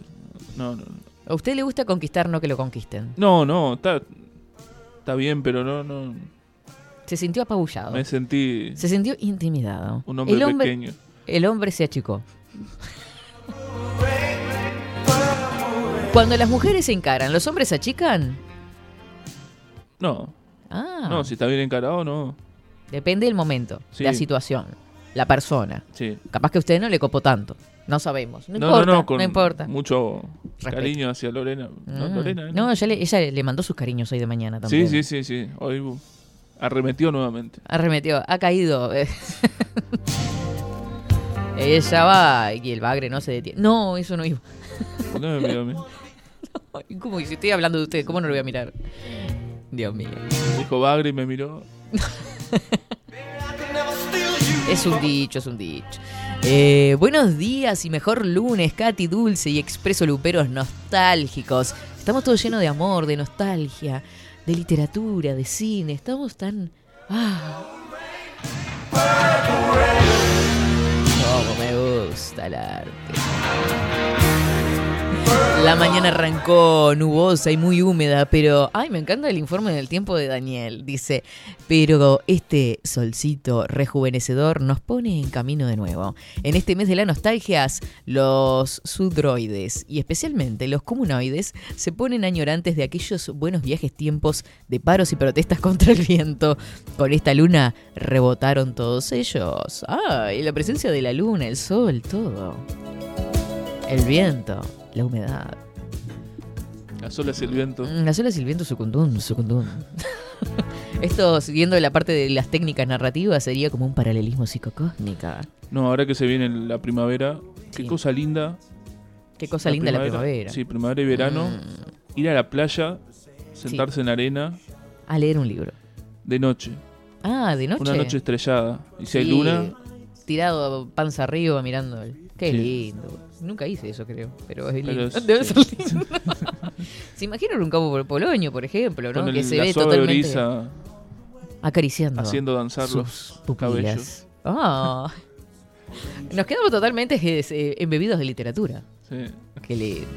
Speaker 3: No, no.
Speaker 1: A usted le gusta conquistar, no que lo conquisten.
Speaker 3: No, no, está, está bien, pero no, no.
Speaker 1: Se sintió apabullado.
Speaker 3: Me sentí
Speaker 1: Se sintió intimidado.
Speaker 3: un hombre
Speaker 1: el hombre,
Speaker 3: pequeño.
Speaker 1: El hombre se achicó. Cuando las mujeres se encaran, ¿los hombres se achican?
Speaker 3: No,
Speaker 1: Ah,
Speaker 3: no, si está bien encarado, no.
Speaker 1: depende del momento,
Speaker 3: Sí.
Speaker 1: la situación, la persona.
Speaker 3: Sí.
Speaker 1: Capaz que a usted no le copó tanto. No sabemos. No,
Speaker 3: No,
Speaker 1: importa,
Speaker 3: no,
Speaker 1: no,
Speaker 3: no, con
Speaker 1: importa.
Speaker 3: mucho
Speaker 1: Respeto.
Speaker 3: cariño hacia Lorena. No,
Speaker 1: Mm.
Speaker 3: Lorena, ¿eh?
Speaker 1: No, ella le, ella le mandó sus cariños hoy de mañana
Speaker 3: Sí,
Speaker 1: también.
Speaker 3: sí, sí, sí. Hoy uh, arremetió nuevamente.
Speaker 1: Arremetió, ha caído. ella va y el bagre no se detiene. No, eso no iba.
Speaker 3: ¿Por qué me miró a mí?
Speaker 1: ¿Cómo? Si estoy hablando de usted, ¿cómo no lo voy a mirar? Dios mío.
Speaker 3: Dijo Bagre y me miró.
Speaker 1: Es un dicho, es un dicho. Eh, buenos días y mejor lunes, Katy Dulce y Expreso Luperos nostálgicos. Estamos todos llenos de amor, de nostalgia, de literatura, de cine. Estamos tan. ¡Ah! Gusta el arte. La mañana arrancó nubosa y muy húmeda, pero ay, me encanta el informe del tiempo de Daniel. Dice, pero este solcito rejuvenecedor nos pone en camino de nuevo. En este mes de la nostalgias, los sudroides y especialmente los comunoides se ponen añorantes de aquellos buenos viajes tiempos de paros y protestas contra el viento. Con esta luna rebotaron todos ellos. Ay, la presencia de la luna, el sol, todo. El viento, la humedad.
Speaker 3: Las olas y el viento.
Speaker 1: Las olas y el viento sucundún, sucundún. Esto, siguiendo la parte de las técnicas narrativas, sería como un paralelismo psicocósmica.
Speaker 3: No, ahora que se viene la primavera, qué
Speaker 1: Sí.
Speaker 3: cosa linda.
Speaker 1: Qué cosa linda la primavera.
Speaker 3: Sí, primavera y verano.
Speaker 1: Mm.
Speaker 3: Ir a la playa, sentarse en arena
Speaker 1: A leer un libro.
Speaker 3: de noche.
Speaker 1: Ah, de noche.
Speaker 3: Una noche estrellada. Y si hay luna,
Speaker 1: Tirado panza arriba mirando. Qué lindo. Nunca hice eso, creo. Pero es lindo. Debe
Speaker 3: sí.
Speaker 1: ser lindo. Se imaginan un cabo por Polonio, por ejemplo, ¿no?
Speaker 3: con
Speaker 1: que
Speaker 3: el,
Speaker 1: se
Speaker 3: la
Speaker 1: ve
Speaker 3: suave
Speaker 1: totalmente
Speaker 3: brisa
Speaker 1: acariciando.
Speaker 3: haciendo danzar
Speaker 1: sus
Speaker 3: los
Speaker 1: pupilas.
Speaker 3: cabellos.
Speaker 1: Ah. Nos quedamos totalmente eh, embebidos de literatura.
Speaker 3: Sí.
Speaker 1: Qué lindo.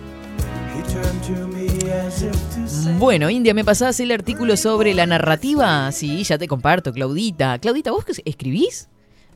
Speaker 1: Bueno, India, ¿me pasás el artículo sobre la narrativa? Sí, ya te comparto, Claudita. Claudita, ¿vos escribís?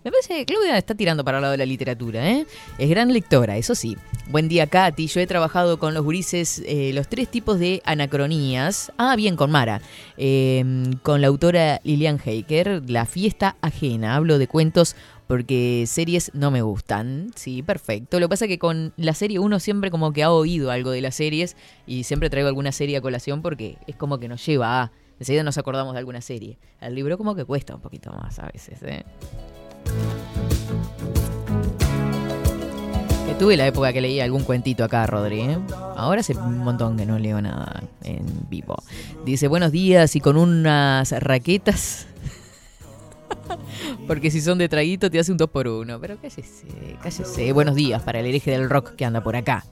Speaker 1: Me parece que Claudia está tirando para el lado de la literatura, ¿eh? Es gran lectora, eso sí. Buen día, Katy. Yo he trabajado con los gurises eh, los tres tipos de anacronías. Ah, bien, con Mara. Eh, con la autora Lilian Heiker, La fiesta ajena. Hablo de cuentos porque series no me gustan. Sí, perfecto. Lo que pasa es que con la serie uno siempre como que ha oído algo de las series y siempre traigo alguna serie a colación porque es como que nos lleva a... Enseguida nos acordamos de alguna serie. El libro como que cuesta un poquito más a veces, ¿eh? Que tuve la época que leía algún cuentito acá, Rodri. ¿eh? Ahora hace un montón que no leo nada en vivo. Dice, buenos días y con unas raquetas. Porque si son de traguito te hace un 2 por 1 Pero cállese, cállese. Buenos días para el hereje del rock que anda por acá.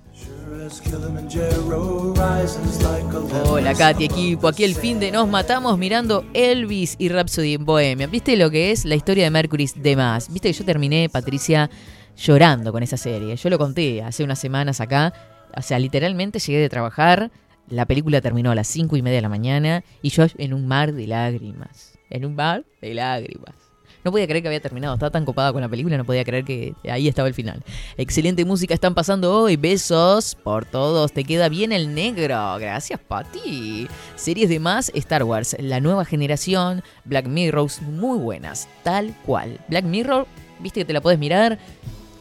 Speaker 1: Hola Katy, equipo. Aquí el fin de nos matamos mirando Elvis y Rhapsody en Bohemia. ¿Viste lo que es la historia de Mercury de más? ¿Viste que yo terminé, Patricia, llorando con esa serie? Yo lo conté hace unas semanas acá. O sea, literalmente llegué de trabajar, la película terminó a las 5 y media de la mañana y yo en un mar de lágrimas. En un mar de lágrimas. No podía creer que había terminado. Estaba tan copada con la película, no podía creer que ahí estaba el final. Excelente música están pasando hoy. Besos por todos. Te queda bien el negro. Gracias, Pati. Series de más Star Wars. La nueva generación. Black Mirror. Muy buenas. Tal cual. Black Mirror, viste que te la puedes mirar.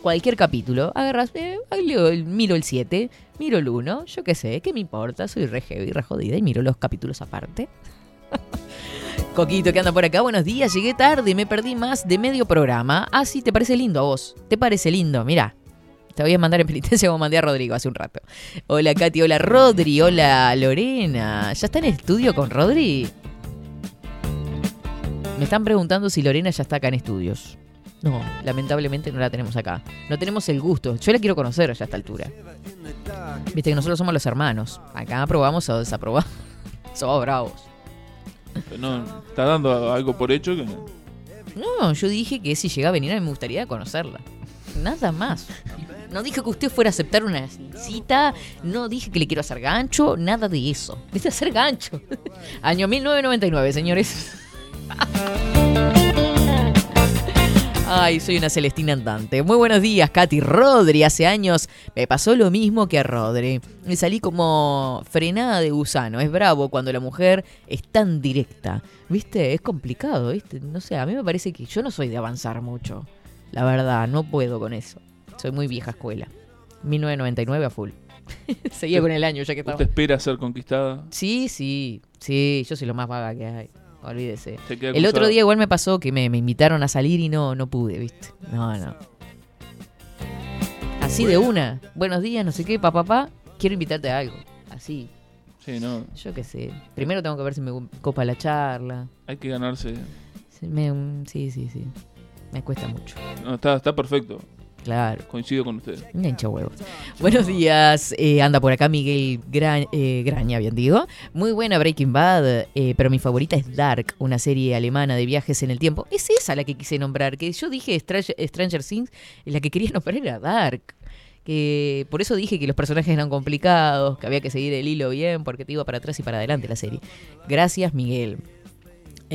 Speaker 1: Cualquier capítulo. Agarras, eh, miro el 7, miro el 1. Yo qué sé, ¿qué me importa? Soy re heavy, re jodida y miro los capítulos aparte. Coquito que anda por acá, buenos días, llegué tarde, me perdí más de medio programa. Ah, sí, ¿te parece lindo a vos? ¿Te parece lindo? Mirá, te voy a mandar en penitencia como mandé a Rodrigo hace un rato. Hola Katy, hola Rodri, hola Lorena. ¿Ya está en estudio con Rodri? Me están preguntando si Lorena ya está acá en estudios. No, lamentablemente no la tenemos acá. No tenemos el gusto. Yo la quiero conocer ya a esta altura. Viste que nosotros somos los hermanos. Acá aprobamos o desaprobamos. Somos bravos.
Speaker 3: No, está dando algo por hecho
Speaker 1: No, yo dije que si llega a venir a me gustaría conocerla. Nada más. No dije que usted fuera a aceptar una cita, no dije que le quiero hacer gancho, nada de eso. Es hacer gancho. Año 1999, señores. Ay, soy una Celestina andante. Muy buenos días, Katy Rodri. Hace años me pasó lo mismo que a Rodri. Me salí como frenada de gusano. Es bravo cuando la mujer es tan directa. ¿Viste? Es complicado, ¿viste? No sé, a mí me parece que yo no soy de avanzar mucho. La verdad, no puedo con eso. Soy muy vieja escuela. 1999 a full. Seguía con el año ya que estaba.
Speaker 3: ¿Usted espera ser conquistada?
Speaker 1: Sí, sí, sí, yo soy lo más vaga que hay. Olvídese. El otro día igual me pasó que me, me invitaron a salir y no, no pude, ¿viste? No, no. Así de una. Buenos días, no sé qué, papá, papá. Quiero invitarte a algo. Así.
Speaker 3: Sí, no.
Speaker 1: Yo qué sé. Primero tengo que ver si me copa la charla.
Speaker 3: Hay que ganarse.
Speaker 1: Sí, me- sí, sí, sí. Me cuesta mucho.
Speaker 3: No, está, está perfecto.
Speaker 1: Claro.
Speaker 3: Coincido con usted.
Speaker 1: Me hincha huevos. Buenos días, eh, anda por acá Miguel Gra- eh, Graña, bien digo. Muy buena Breaking Bad, eh, pero mi favorita es Dark, una serie alemana de viajes en el tiempo. Es esa la que quise nombrar, que yo dije Stranger, Stranger Things, la que quería nombrar era Dark. Que por eso dije que los personajes eran complicados, que había que seguir el hilo bien, porque te iba para atrás y para adelante la serie. Gracias, Miguel.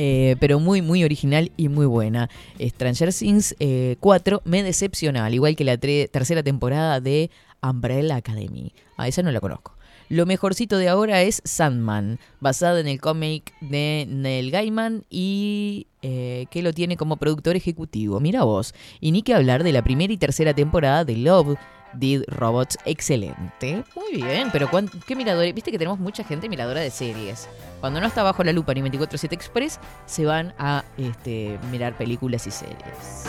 Speaker 1: Eh, pero muy, muy original y muy buena. Stranger Things eh, 4 me decepciona, al igual que la tercera temporada de Umbrella Academy. A esa no la conozco. Lo mejorcito de ahora es Sandman, basada en el cómic de Neil Gaiman y eh, que lo tiene como productor ejecutivo. Mira vos. Y ni que hablar de la primera y tercera temporada de Love, Did Robots. Excelente. Muy bien, pero ¿cuán- ¿qué miradores? Viste que tenemos mucha gente miradora de series. Cuando no está bajo la lupa ni 24-7 Express, se van a este, mirar películas y series.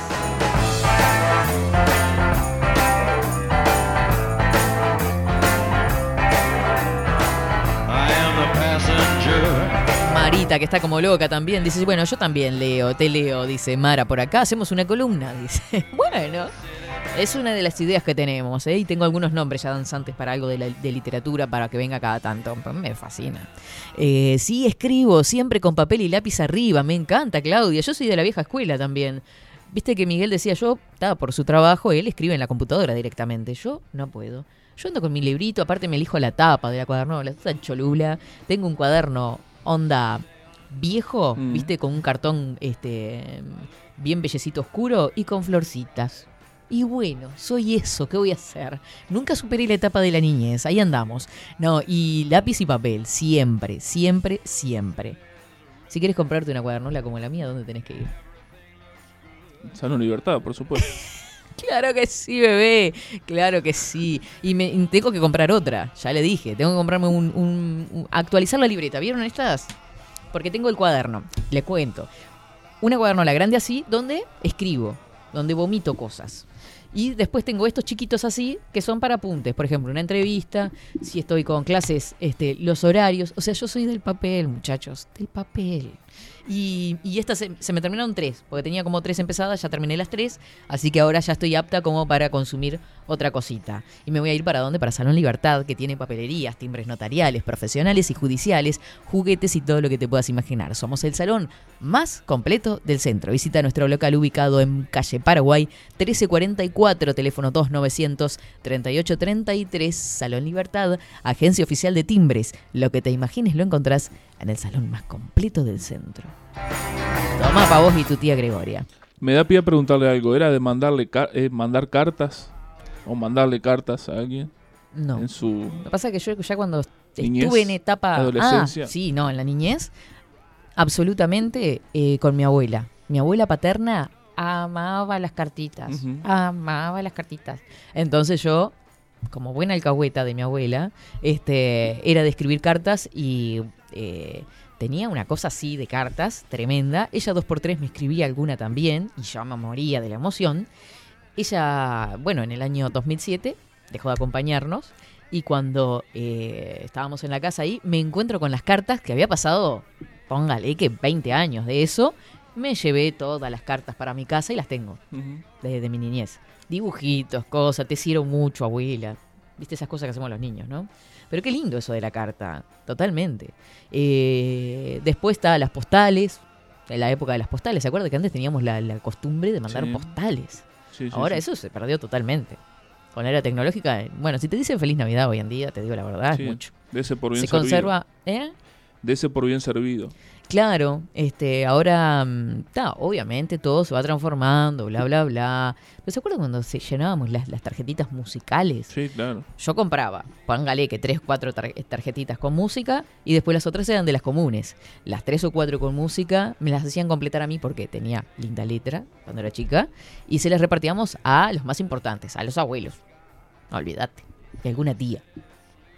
Speaker 1: Marita, que está como loca también, dice, bueno, yo también leo, te leo, dice Mara por acá, hacemos una columna, dice. Bueno, es una de las ideas que tenemos, ¿eh? Y tengo algunos nombres ya danzantes para algo de, la- de literatura para que venga cada tanto. Me fascina. Eh, sí, escribo siempre con papel y lápiz arriba, me encanta, Claudia. Yo soy de la vieja escuela también. Viste que Miguel decía yo, estaba por su trabajo, él escribe en la computadora directamente. Yo no puedo. Yo ando con mi librito, aparte me elijo la tapa de la cuadernola, cholula. Tengo un cuaderno onda viejo,
Speaker 3: Mm.
Speaker 1: viste, con un cartón este bien bellecito oscuro y con florcitas. Y bueno, soy eso, ¿qué voy a hacer? Nunca superé la etapa de la niñez, ahí andamos. No, y lápiz y papel, siempre, siempre, siempre. Si quieres comprarte una cuadernola como la mía, ¿dónde tenés que ir?
Speaker 3: Salón Libertad, por supuesto.
Speaker 1: Claro que sí, bebé. Claro que sí. Y me y tengo que comprar otra. Ya le dije. Tengo que comprarme un, un- un- actualizar la libreta. ¿Vieron estas? Porque tengo el cuaderno. Le cuento. Una cuadernola grande así, donde escribo, donde vomito cosas. Y después tengo estos chiquitos así, que son para apuntes. Por ejemplo, una entrevista, si estoy con clases, este, los horarios. O sea, yo soy del papel, muchachos, del papel. Y, y estas se, se me terminaron tres, porque tenía como tres empezadas, ya terminé las tres, así que ahora ya estoy apta como para consumir otra cosita. Y me voy a ir para dónde? Para Salón Libertad, que tiene papelerías, timbres notariales, profesionales y judiciales, juguetes y todo lo que te puedas imaginar. Somos el salón más completo del centro. Visita nuestro local ubicado en calle Paraguay, 1344, teléfono 2900 3833, Salón Libertad, agencia oficial de timbres. Lo que te imagines lo encontrás en el salón más completo del centro. Toma para vos y tu tía Gregoria.
Speaker 3: Me da pie a preguntarle algo. ¿Era de mandarle eh, mandar cartas? ¿O mandarle cartas a alguien?
Speaker 1: No.
Speaker 3: En su...
Speaker 1: Lo que pasa es que yo ya cuando
Speaker 3: Niñez,
Speaker 1: estuve en etapa...
Speaker 3: adolescencia.
Speaker 1: Ah, sí, no, en la niñez, absolutamente eh, con mi abuela. Mi abuela paterna amaba las cartitas, amaba las cartitas. Entonces yo, como buena alcahueta de mi abuela, este, era de escribir cartas y eh, tenía una cosa así de cartas tremenda. Ella dos por tres me escribía alguna también y yo me moría de la emoción. Ella, bueno, en el año 2007 dejó de acompañarnos y cuando eh, estábamos en la casa ahí, me encuentro con las cartas que había pasado, póngale que 20 años de eso. Me llevé todas las cartas para mi casa y las tengo desde mi niñez. Dibujitos, cosas, te quiero mucho, abuela. Viste esas cosas que hacemos los niños, ¿no? Pero qué lindo eso de la carta, totalmente. Eh, después está las postales, en la época de las postales. ¿Se acuerda que antes teníamos la, la costumbre de mandar
Speaker 3: Sí.
Speaker 1: postales?
Speaker 3: Sí,
Speaker 1: Ahora eso se perdió totalmente. Con la era tecnológica, bueno, si te dicen feliz Navidad hoy en día, te digo la verdad, es mucho.
Speaker 3: De ese por bien
Speaker 1: Se
Speaker 3: servido.
Speaker 1: conserva, ¿eh?
Speaker 3: De ese por bien servido.
Speaker 1: Claro, este, ahora, mm, ta, obviamente todo se va transformando, bla, bla, bla. Pero ¿se acuerdan cuando se llenábamos las, las tarjetitas musicales?
Speaker 3: Sí, claro.
Speaker 1: Yo compraba, póngale que tres, cuatro tar- tarjetitas con música y después las otras eran de las comunes. Las tres o cuatro con música me las hacían completar a mí porque tenía linda letra cuando era chica y se las repartíamos a los más importantes, a los abuelos. No olvídate. Y alguna tía.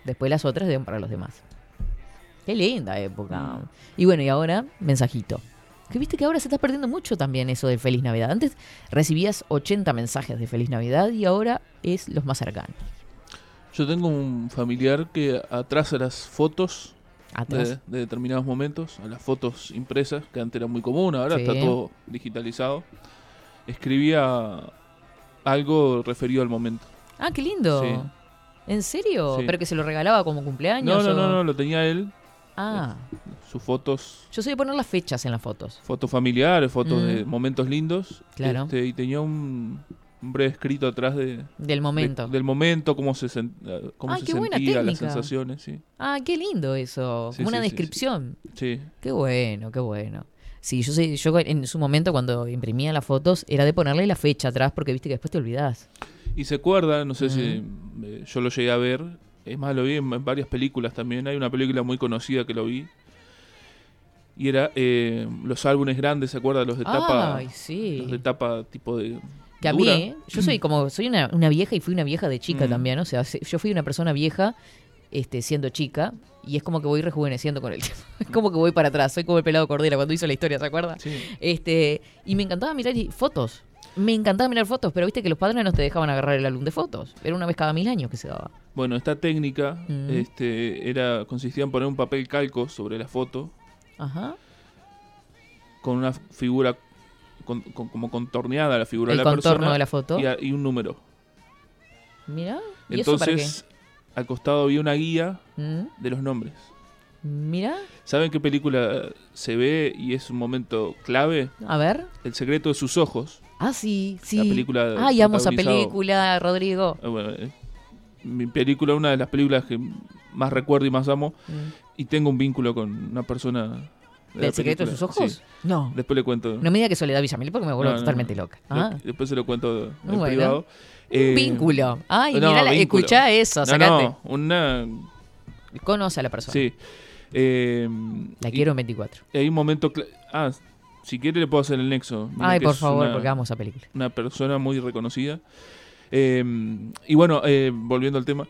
Speaker 1: Después las otras deben para los demás. Qué linda época. Y bueno, y ahora, mensajito. Que viste que ahora se está perdiendo mucho también eso de Feliz Navidad. Antes recibías 80 mensajes de Feliz Navidad y ahora es los más cercanos.
Speaker 3: Yo tengo un familiar que atrás a las fotos. De, de determinados momentos, a las fotos impresas, que antes era muy común, ahora
Speaker 1: Sí.
Speaker 3: está todo digitalizado, escribía algo referido al momento.
Speaker 1: Ah, qué lindo.
Speaker 3: Sí.
Speaker 1: ¿En serio?
Speaker 3: Sí.
Speaker 1: ¿Pero que se lo regalaba como cumpleaños?
Speaker 3: No, no,
Speaker 1: o-
Speaker 3: no, no, lo tenía él,
Speaker 1: Ah,
Speaker 3: sus fotos,
Speaker 1: yo soy de poner las fechas en las fotos.
Speaker 3: fotos familiares, fotos
Speaker 1: Mm.
Speaker 3: de momentos lindos.
Speaker 1: Claro.
Speaker 3: este, y tenía un, un breve escrito atrás de,
Speaker 1: Del momento.
Speaker 3: de- del momento, cómo se, eh, cómo
Speaker 1: Ah,
Speaker 3: se sentía, las sensaciones, sí.
Speaker 1: Ah, qué lindo eso.
Speaker 3: Sí,
Speaker 1: como una
Speaker 3: sí, sí, sí.
Speaker 1: descripción.
Speaker 3: Sí.
Speaker 1: Qué bueno, qué bueno. Sí, yo sé, yo en su momento cuando imprimía las fotos era de ponerle la fecha atrás porque viste que después te olvidás.
Speaker 3: Y se acuerda, no sé si eh, yo lo llegué a ver, es más, lo vi en, en varias películas también. Hay una película muy conocida que lo vi. Y era eh, los álbumes grandes, ¿se acuerda? Los de tapa.
Speaker 1: Ay, sí.
Speaker 3: Los de tapa tipo de.
Speaker 1: Que a mí. ¿eh? yo soy como, soy una, una vieja y fui una vieja de chica
Speaker 3: Mm.
Speaker 1: también, o sea, se- yo fui una persona vieja este, siendo chica y es como que voy rejuveneciendo con el tiempo. Es como que voy para atrás, soy como el pelado Cordera cuando hizo la historia, ¿se acuerda?
Speaker 3: Sí.
Speaker 1: Este, y me encantaba mirar fotos. Me encantaba mirar fotos, pero viste que los padres no te dejaban agarrar el álbum de fotos. Era una vez cada mil años que se daba.
Speaker 3: Bueno, esta técnica
Speaker 1: Mm.
Speaker 3: este, era consistía en poner un papel calco sobre la foto
Speaker 1: Ajá.
Speaker 3: con una figura con- con- como contorneada la figura
Speaker 1: El
Speaker 3: de la
Speaker 1: contorno
Speaker 3: persona
Speaker 1: de la foto.
Speaker 3: y, a- y un número.
Speaker 1: Mira. ¿Y eso para
Speaker 3: Entonces, al costado había una guía
Speaker 1: Mm.
Speaker 3: de los nombres.
Speaker 1: Mira.
Speaker 3: ¿Saben qué película se ve y es un momento clave?
Speaker 1: A ver.
Speaker 3: El secreto de sus ojos.
Speaker 1: Ah, sí, sí.
Speaker 3: La película
Speaker 1: Ay, amo esa película, Rodrigo.
Speaker 3: Eh, bueno, eh, mi película, una de las películas que más recuerdo y más amo.
Speaker 1: Mm.
Speaker 3: Y tengo un vínculo con una persona. de
Speaker 1: ¿Del secreto de sus ojos?
Speaker 3: Sí.
Speaker 1: No.
Speaker 3: Después le cuento.
Speaker 1: No me diga que Soledad Villamil porque me vuelvo
Speaker 3: No,
Speaker 1: totalmente
Speaker 3: no.
Speaker 1: loca.
Speaker 3: Lo-
Speaker 1: Ah.
Speaker 3: Después se lo cuento en
Speaker 1: Bueno.
Speaker 3: privado.
Speaker 1: Un
Speaker 3: Eh,
Speaker 1: vínculo. Ay,
Speaker 3: no,
Speaker 1: mirá la-
Speaker 3: vínculo.
Speaker 1: escuchá eso,
Speaker 3: No,
Speaker 1: sacate.
Speaker 3: no, una.
Speaker 1: Conoce a la persona.
Speaker 3: Sí.
Speaker 1: La
Speaker 3: y-
Speaker 1: quiero en 24.
Speaker 3: Hay un momento. Ah, si quiere le puedo hacer el nexo.
Speaker 1: Ay, por favor,
Speaker 3: una-
Speaker 1: porque amo esa película.
Speaker 3: Una persona muy reconocida. Eh, y bueno, eh, volviendo al tema.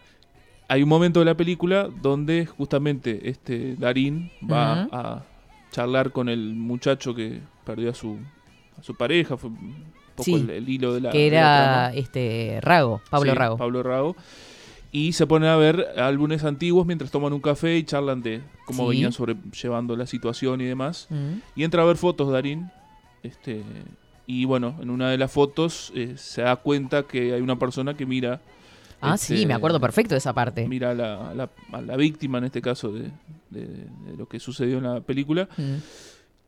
Speaker 3: Hay un momento de la película donde justamente este Darín va a charlar con el muchacho que perdió a su, a su pareja. Fue un poco
Speaker 1: Sí,
Speaker 3: el, el hilo de la.
Speaker 1: que
Speaker 3: la
Speaker 1: era este Rago, Pablo
Speaker 3: Sí,
Speaker 1: Rago.
Speaker 3: Pablo Rago. Y se ponen a ver álbumes antiguos mientras toman un café y charlan de cómo
Speaker 1: Sí.
Speaker 3: venían sobrellevando la situación y demás.
Speaker 1: Mm.
Speaker 3: Y entra a ver fotos Darín. Este, y bueno, en una de las fotos eh, se da cuenta que hay una persona que mira.
Speaker 1: Ah,
Speaker 3: este,
Speaker 1: sí, me acuerdo perfecto de esa parte.
Speaker 3: Mira a la, a la- a la víctima, en este caso, de, de- de lo que sucedió en la película.
Speaker 1: Mm.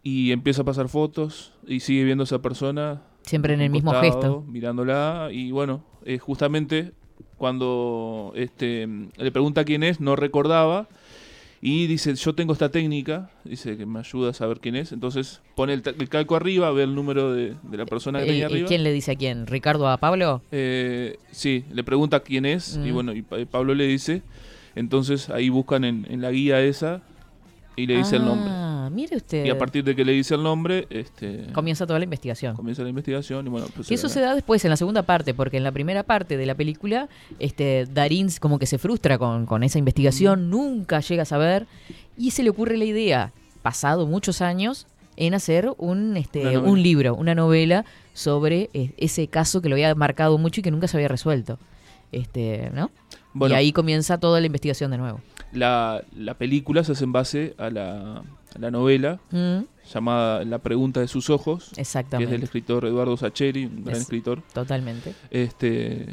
Speaker 3: Y empieza a pasar fotos y sigue viendo a esa persona.
Speaker 1: Siempre en el mismo gesto.
Speaker 3: Mirándola. Y bueno, eh, justamente cuando este, le pregunta quién es, no recordaba. Y dice, yo tengo esta técnica, dice que me ayuda a saber quién es. Entonces pone el, el calco arriba, ve el número de, de la persona que
Speaker 1: Eh,
Speaker 3: tenía
Speaker 1: eh,
Speaker 3: arriba.
Speaker 1: ¿Quién le dice a quién? ¿Ricardo a Pablo?
Speaker 3: Eh, sí, le pregunta quién es y
Speaker 1: Mm.
Speaker 3: bueno, y y Pablo le dice, entonces ahí buscan en, en la guía esa y le dice el nombre.
Speaker 1: Ah, mire usted.
Speaker 3: Y a partir de que le dice el nombre, este,
Speaker 1: Comienza toda la investigación.
Speaker 3: comienza la investigación y bueno, pues,
Speaker 1: Que eso se da después en la segunda parte, porque en la primera parte de la película, este, Darín como que se frustra con, con esa investigación, nunca llega a saber, y se le ocurre la idea, pasado muchos años, en hacer un, este, un libro, una novela sobre eh, ese caso que lo había marcado mucho y que nunca se había resuelto. Este, ¿no?
Speaker 3: Bueno.
Speaker 1: y ahí comienza toda la investigación de nuevo.
Speaker 3: La, la película se hace en base a la, a la novela
Speaker 1: Mm.
Speaker 3: llamada La pregunta de sus ojos, que es
Speaker 1: Exactamente.
Speaker 3: del escritor Eduardo Sacheri, un gran
Speaker 1: Es-
Speaker 3: escritor.
Speaker 1: Totalmente.
Speaker 3: Este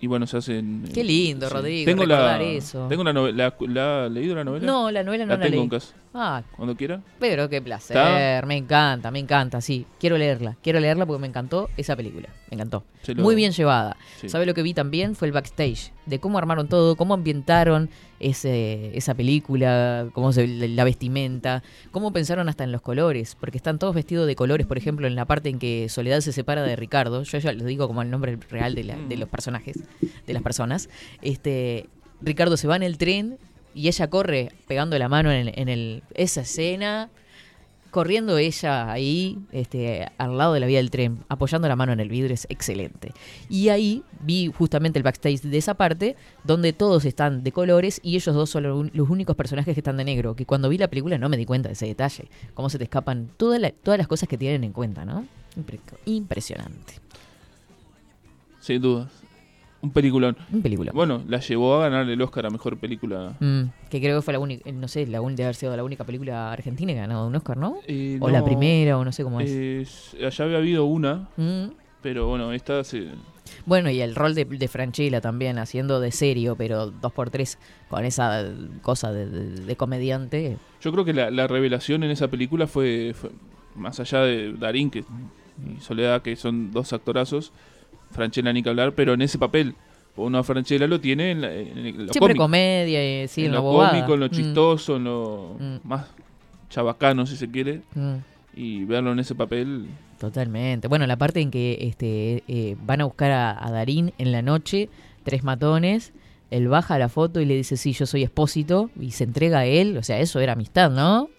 Speaker 3: y bueno, se hace en...
Speaker 1: Qué lindo,
Speaker 3: sí.
Speaker 1: Rodrigo,
Speaker 3: Tengo la,
Speaker 1: eso.
Speaker 3: Tengo la novela, la, la- ¿ha leído la novela?
Speaker 1: No, la novela no la
Speaker 3: tengo
Speaker 1: leí.
Speaker 3: en casa.
Speaker 1: Ah,
Speaker 3: Cuando quiera.
Speaker 1: Pero qué placer,
Speaker 3: ¿Está?
Speaker 1: me encanta, me encanta, sí. Quiero leerla, quiero leerla porque me encantó esa película, me encantó.
Speaker 3: Lo-
Speaker 1: Muy bien llevada.
Speaker 3: Sí.
Speaker 1: ¿Sabe lo que vi también? Fue el backstage, de cómo armaron todo, cómo ambientaron esa película, cómo se, la vestimenta, cómo pensaron hasta en los colores, porque están todos vestidos de colores, por ejemplo, en la parte en que Soledad se separa de Ricardo, yo ya lo digo como el nombre real de, la- de los personajes, de las personas, este, Ricardo se va en el tren y ella corre pegando la mano en, en el, esa escena, corriendo ella ahí, este, al lado de la vía del tren, apoyando la mano en el vidrio, es excelente. Y ahí vi justamente el backstage de esa parte, donde todos están de colores y ellos dos son los únicos personajes que están de negro, que cuando vi la película no me di cuenta de ese detalle, cómo se te escapan todas las cosas que tienen en cuenta, ¿no? Impre- Impresionante.
Speaker 3: Sin duda. Un peliculón.
Speaker 1: Un película.
Speaker 3: Bueno, la llevó a ganar el Oscar a Mejor Película.
Speaker 1: Mm, que creo que fue la única, no sé, la de haber sido la única película argentina que ha ganado un Oscar, ¿no?
Speaker 3: Eh,
Speaker 1: o la
Speaker 3: no,
Speaker 1: primera, o no sé cómo es.
Speaker 3: es- allá había habido una,
Speaker 1: Mm.
Speaker 3: pero bueno, esta se...
Speaker 1: Bueno, y el rol de, de Franchella también, haciendo de serio, pero dos por tres con esa cosa de, de- de comediante.
Speaker 3: Yo creo que la, la revelación en esa película fue, fue más allá de Darín que, y Soledad, que son dos actorazos, Franchella ni que hablar, pero en ese papel. Uno a Franchella lo tiene en, la, en lo
Speaker 1: Siempre
Speaker 3: cómico.
Speaker 1: comedia, y, sí, en,
Speaker 3: en
Speaker 1: la
Speaker 3: lo
Speaker 1: bobada.
Speaker 3: cómico, en lo
Speaker 1: Mm.
Speaker 3: chistoso, en lo
Speaker 1: Mm.
Speaker 3: más chabacano, si se quiere.
Speaker 1: Mm.
Speaker 3: Y verlo en ese papel.
Speaker 1: Totalmente. Bueno, la parte en que este eh, van a buscar a, a Darín en la noche, tres matones, él baja la foto y le dice, sí, yo soy expósito, y se entrega a él, o sea, eso era amistad, ¿no?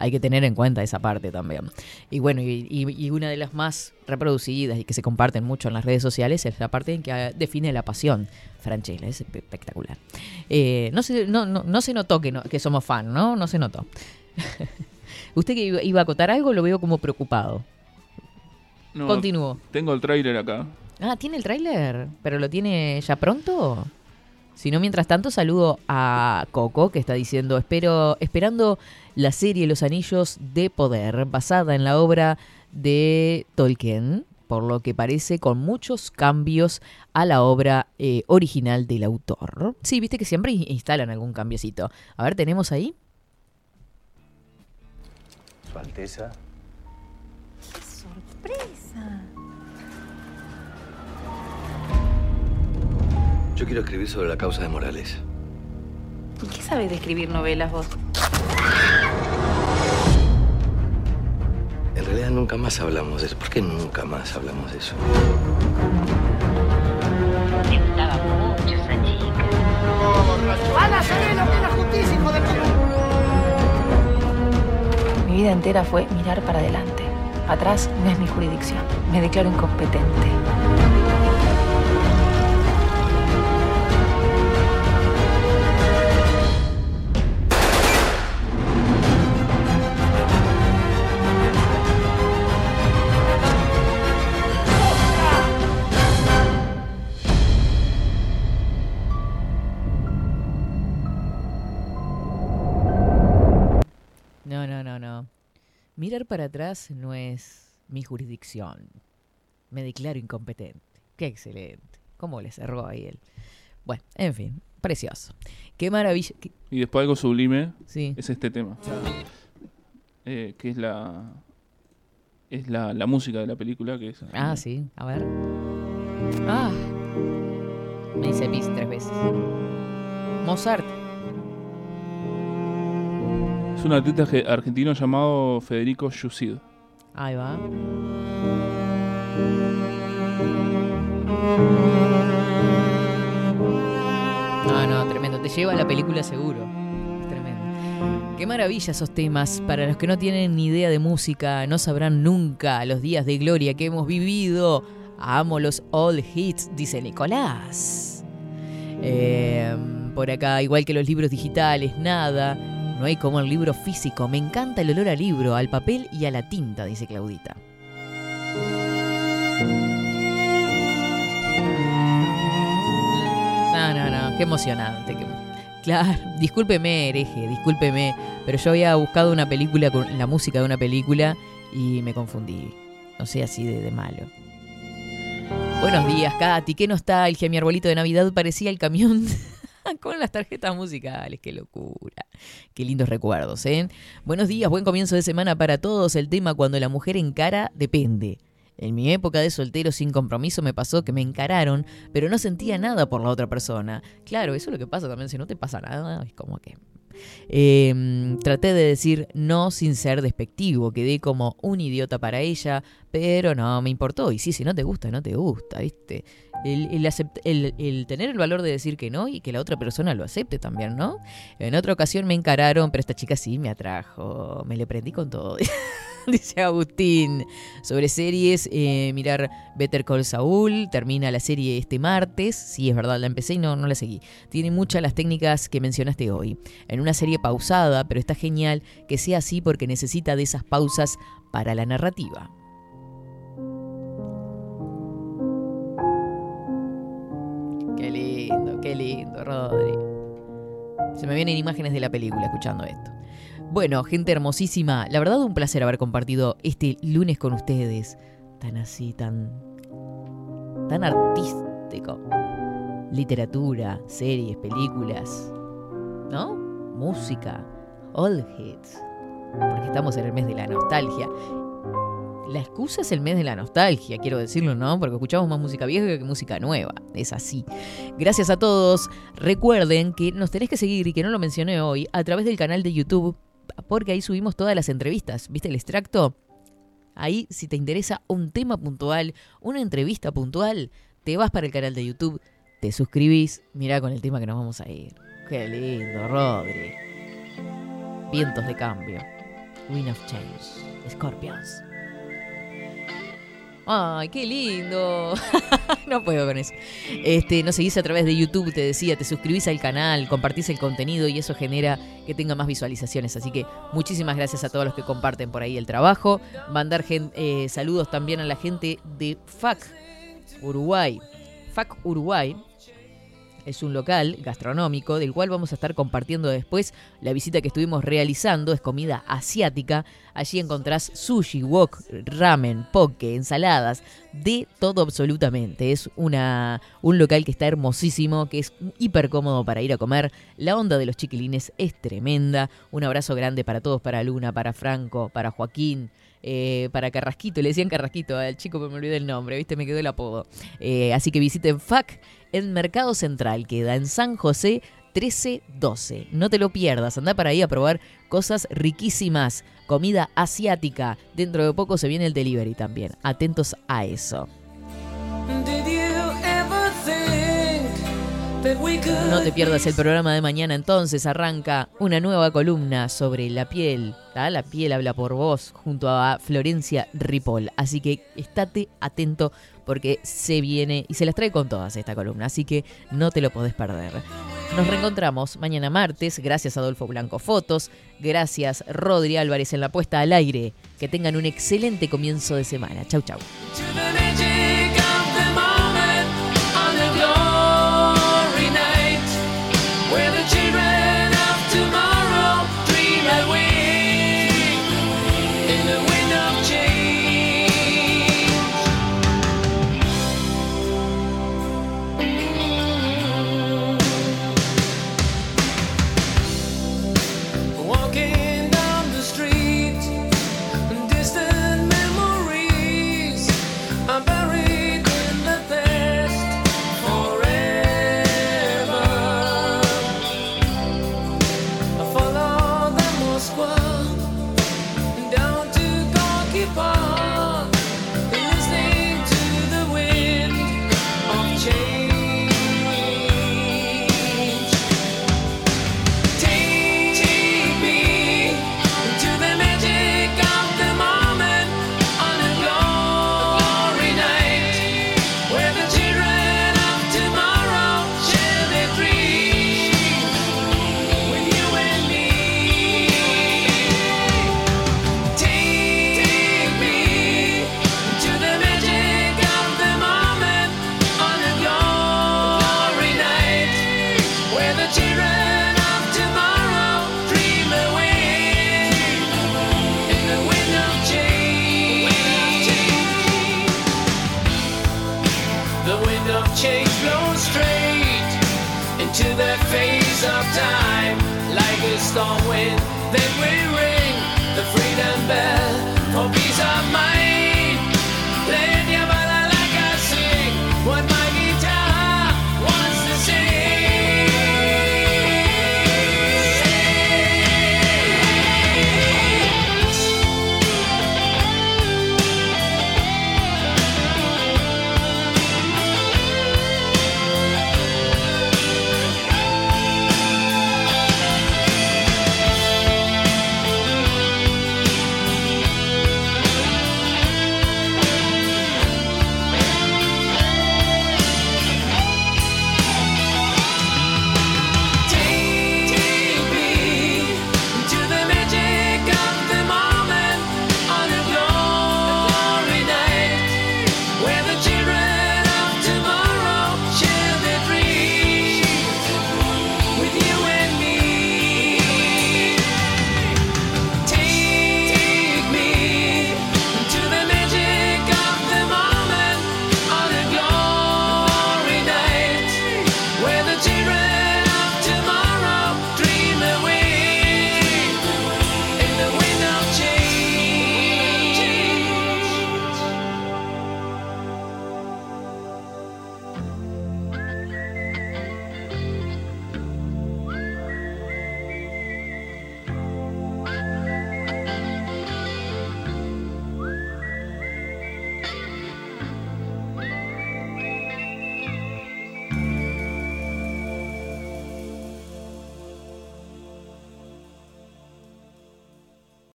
Speaker 1: Hay que tener en cuenta esa parte también. Y bueno, y, y- y una de las más reproducidas y que se comparten mucho en las redes sociales es la parte en que ah, define la pasión. Franchella, es espe- espectacular. Eh, no, se, no, no, no se notó que, no- que somos fan, ¿no? No se notó. Usted que iba, iba a acotar algo, lo veo como preocupado.
Speaker 3: No,
Speaker 1: Continúo.
Speaker 3: Tengo el tráiler acá.
Speaker 1: Ah, ¿tiene el tráiler? ¿Pero lo tiene ya pronto? Si no, mientras tanto, saludo a Coco, que está diciendo, espero, esperando la serie Los Anillos de Poder, basada en la obra de Tolkien, por lo que parece con muchos cambios a la obra eh, original del autor. Sí, viste que siempre in- instalan algún cambiecito. A ver, ¿tenemos ahí?
Speaker 10: Su Alteza.
Speaker 11: ¡Sorpresa!
Speaker 10: Yo quiero escribir sobre la causa de Morales.
Speaker 11: ¿Y qué sabes de escribir novelas vos?
Speaker 10: En realidad nunca más hablamos de eso. ¿Por qué nunca más hablamos de eso?
Speaker 11: Me gustaba mucho esa chica.
Speaker 12: ¡Ana, sabés lo que es la justicia, hijo de puta!
Speaker 11: Mi vida entera fue mirar para adelante. Atrás no es mi jurisdicción. Me declaro incompetente.
Speaker 1: Mirar para atrás no es mi jurisdicción. Me declaro incompetente. Qué excelente. ¿Cómo le cerró ahí él? Bueno, en fin, precioso. Qué maravilla. qué-
Speaker 3: Y después algo sublime
Speaker 1: Sí.
Speaker 3: es este tema. Eh, que es la es la, la música de la película que es
Speaker 1: Ah, sí, a ver. Ah, me hice pis tres veces. Mozart.
Speaker 3: Es un ge- argentino llamado Federico Yusid.
Speaker 1: Ahí va. No, no, tremendo. Te lleva a la película seguro. Es tremendo. Qué maravilla esos temas. Para los que no tienen ni idea de música, no sabrán nunca los días de gloria que hemos vivido. Amo los old hits, dice Nicolás. Eh, por acá, igual que los libros digitales, nada. No hay como el libro físico. Me encanta el olor al libro, al papel y a la tinta, dice Claudita. No, no, no, qué emocionante. Claro, discúlpeme, hereje, discúlpeme, pero yo había buscado una película, con la música de una película y me confundí. No sé, así de, de malo. Buenos días, Katy. Qué nostalgia. Mi arbolito de Navidad parecía el camión con las tarjetas musicales. Qué locura. Qué lindos recuerdos, ¿eh? Buenos días, buen comienzo de semana para todos. El tema cuando la mujer encara depende. En mi época de soltero sin compromiso me pasó que me encararon, pero no sentía nada por la otra persona. Claro, eso es lo que pasa también. Si no te pasa nada, es como que eh, traté de decir no sin ser despectivo, quedé como un idiota para ella, pero no me importó. Y sí, si no te gusta, no te gusta, ¿viste? El- el tener el valor de decir que no y que la otra persona lo acepte también, ¿no? En otra ocasión me encararon, pero esta chica sí me atrajo, me le prendí con todo. Dice Agustín. Sobre series, eh, mirar Better Call Saul. Termina la serie este martes. Sí, es verdad, la empecé y no, no la seguí. Tiene muchas las técnicas que mencionaste hoy. En una serie pausada, pero está genial que sea así porque necesita de esas pausas para la narrativa. Qué lindo, qué lindo, Rodri. Se me vienen imágenes de la película escuchando esto. Bueno, gente hermosísima, la verdad un placer haber compartido este lunes con ustedes. Tan así, tan. tan artístico. Literatura, series, películas. ¿No? Música, all hits. Porque estamos en el mes de la nostalgia. La excusa es el mes de la nostalgia, quiero decirlo, ¿no? Porque escuchamos más música vieja que música nueva. Es así. Gracias a todos. Recuerden que nos tenés que seguir, y que no lo mencioné hoy, a través del canal de YouTube, porque ahí subimos todas las entrevistas. ¿Viste el extracto? Ahí, si te interesa un tema puntual, una entrevista puntual, te vas para el canal de YouTube, te suscribís, mirá con el tema que nos vamos a ir. Qué lindo, Rodri. Vientos de cambio. Wind of Change. Scorpions. Ay, qué lindo. no puedo con eso. Este, nos seguís a través de YouTube, te decía, te suscribís al canal, compartís el contenido y eso genera que tenga más visualizaciones. Así que muchísimas gracias a todos los que comparten por ahí el trabajo. Mandar eh, saludos también a la gente de FAC Uruguay. FAC Uruguay es un local gastronómico del cual vamos a estar compartiendo después la visita que estuvimos realizando. Es comida asiática. Allí encontrás sushi, wok, ramen, poke, ensaladas, de todo absolutamente. Es una, un local que está hermosísimo, que es hiper cómodo para ir a comer. La onda de los chiquilines es tremenda. Un abrazo grande para todos, para Luna, para Franco, para Joaquín. eh, para Carrasquito, le decían Carrasquito al chico, pero me olvidé el nombre, ¿viste? Me quedó el apodo. Eh, así que visiten FAC en Mercado Central, queda en San José 1312. No te lo pierdas, anda para ahí a probar cosas riquísimas, comida asiática. Dentro de poco se viene el delivery también. Atentos a eso. No te pierdas el programa de mañana entonces, arranca una nueva columna sobre la piel. ¿tá? La piel habla por vos junto a Florencia Ripoll. Así que estate atento porque se viene y se las trae con todas esta columna. Así que no te lo podés perder. Nos reencontramos mañana martes. Gracias Adolfo Blanco Fotos. Gracias Rodri Álvarez en la puesta al aire. Que tengan un excelente comienzo de semana. Chau, chau.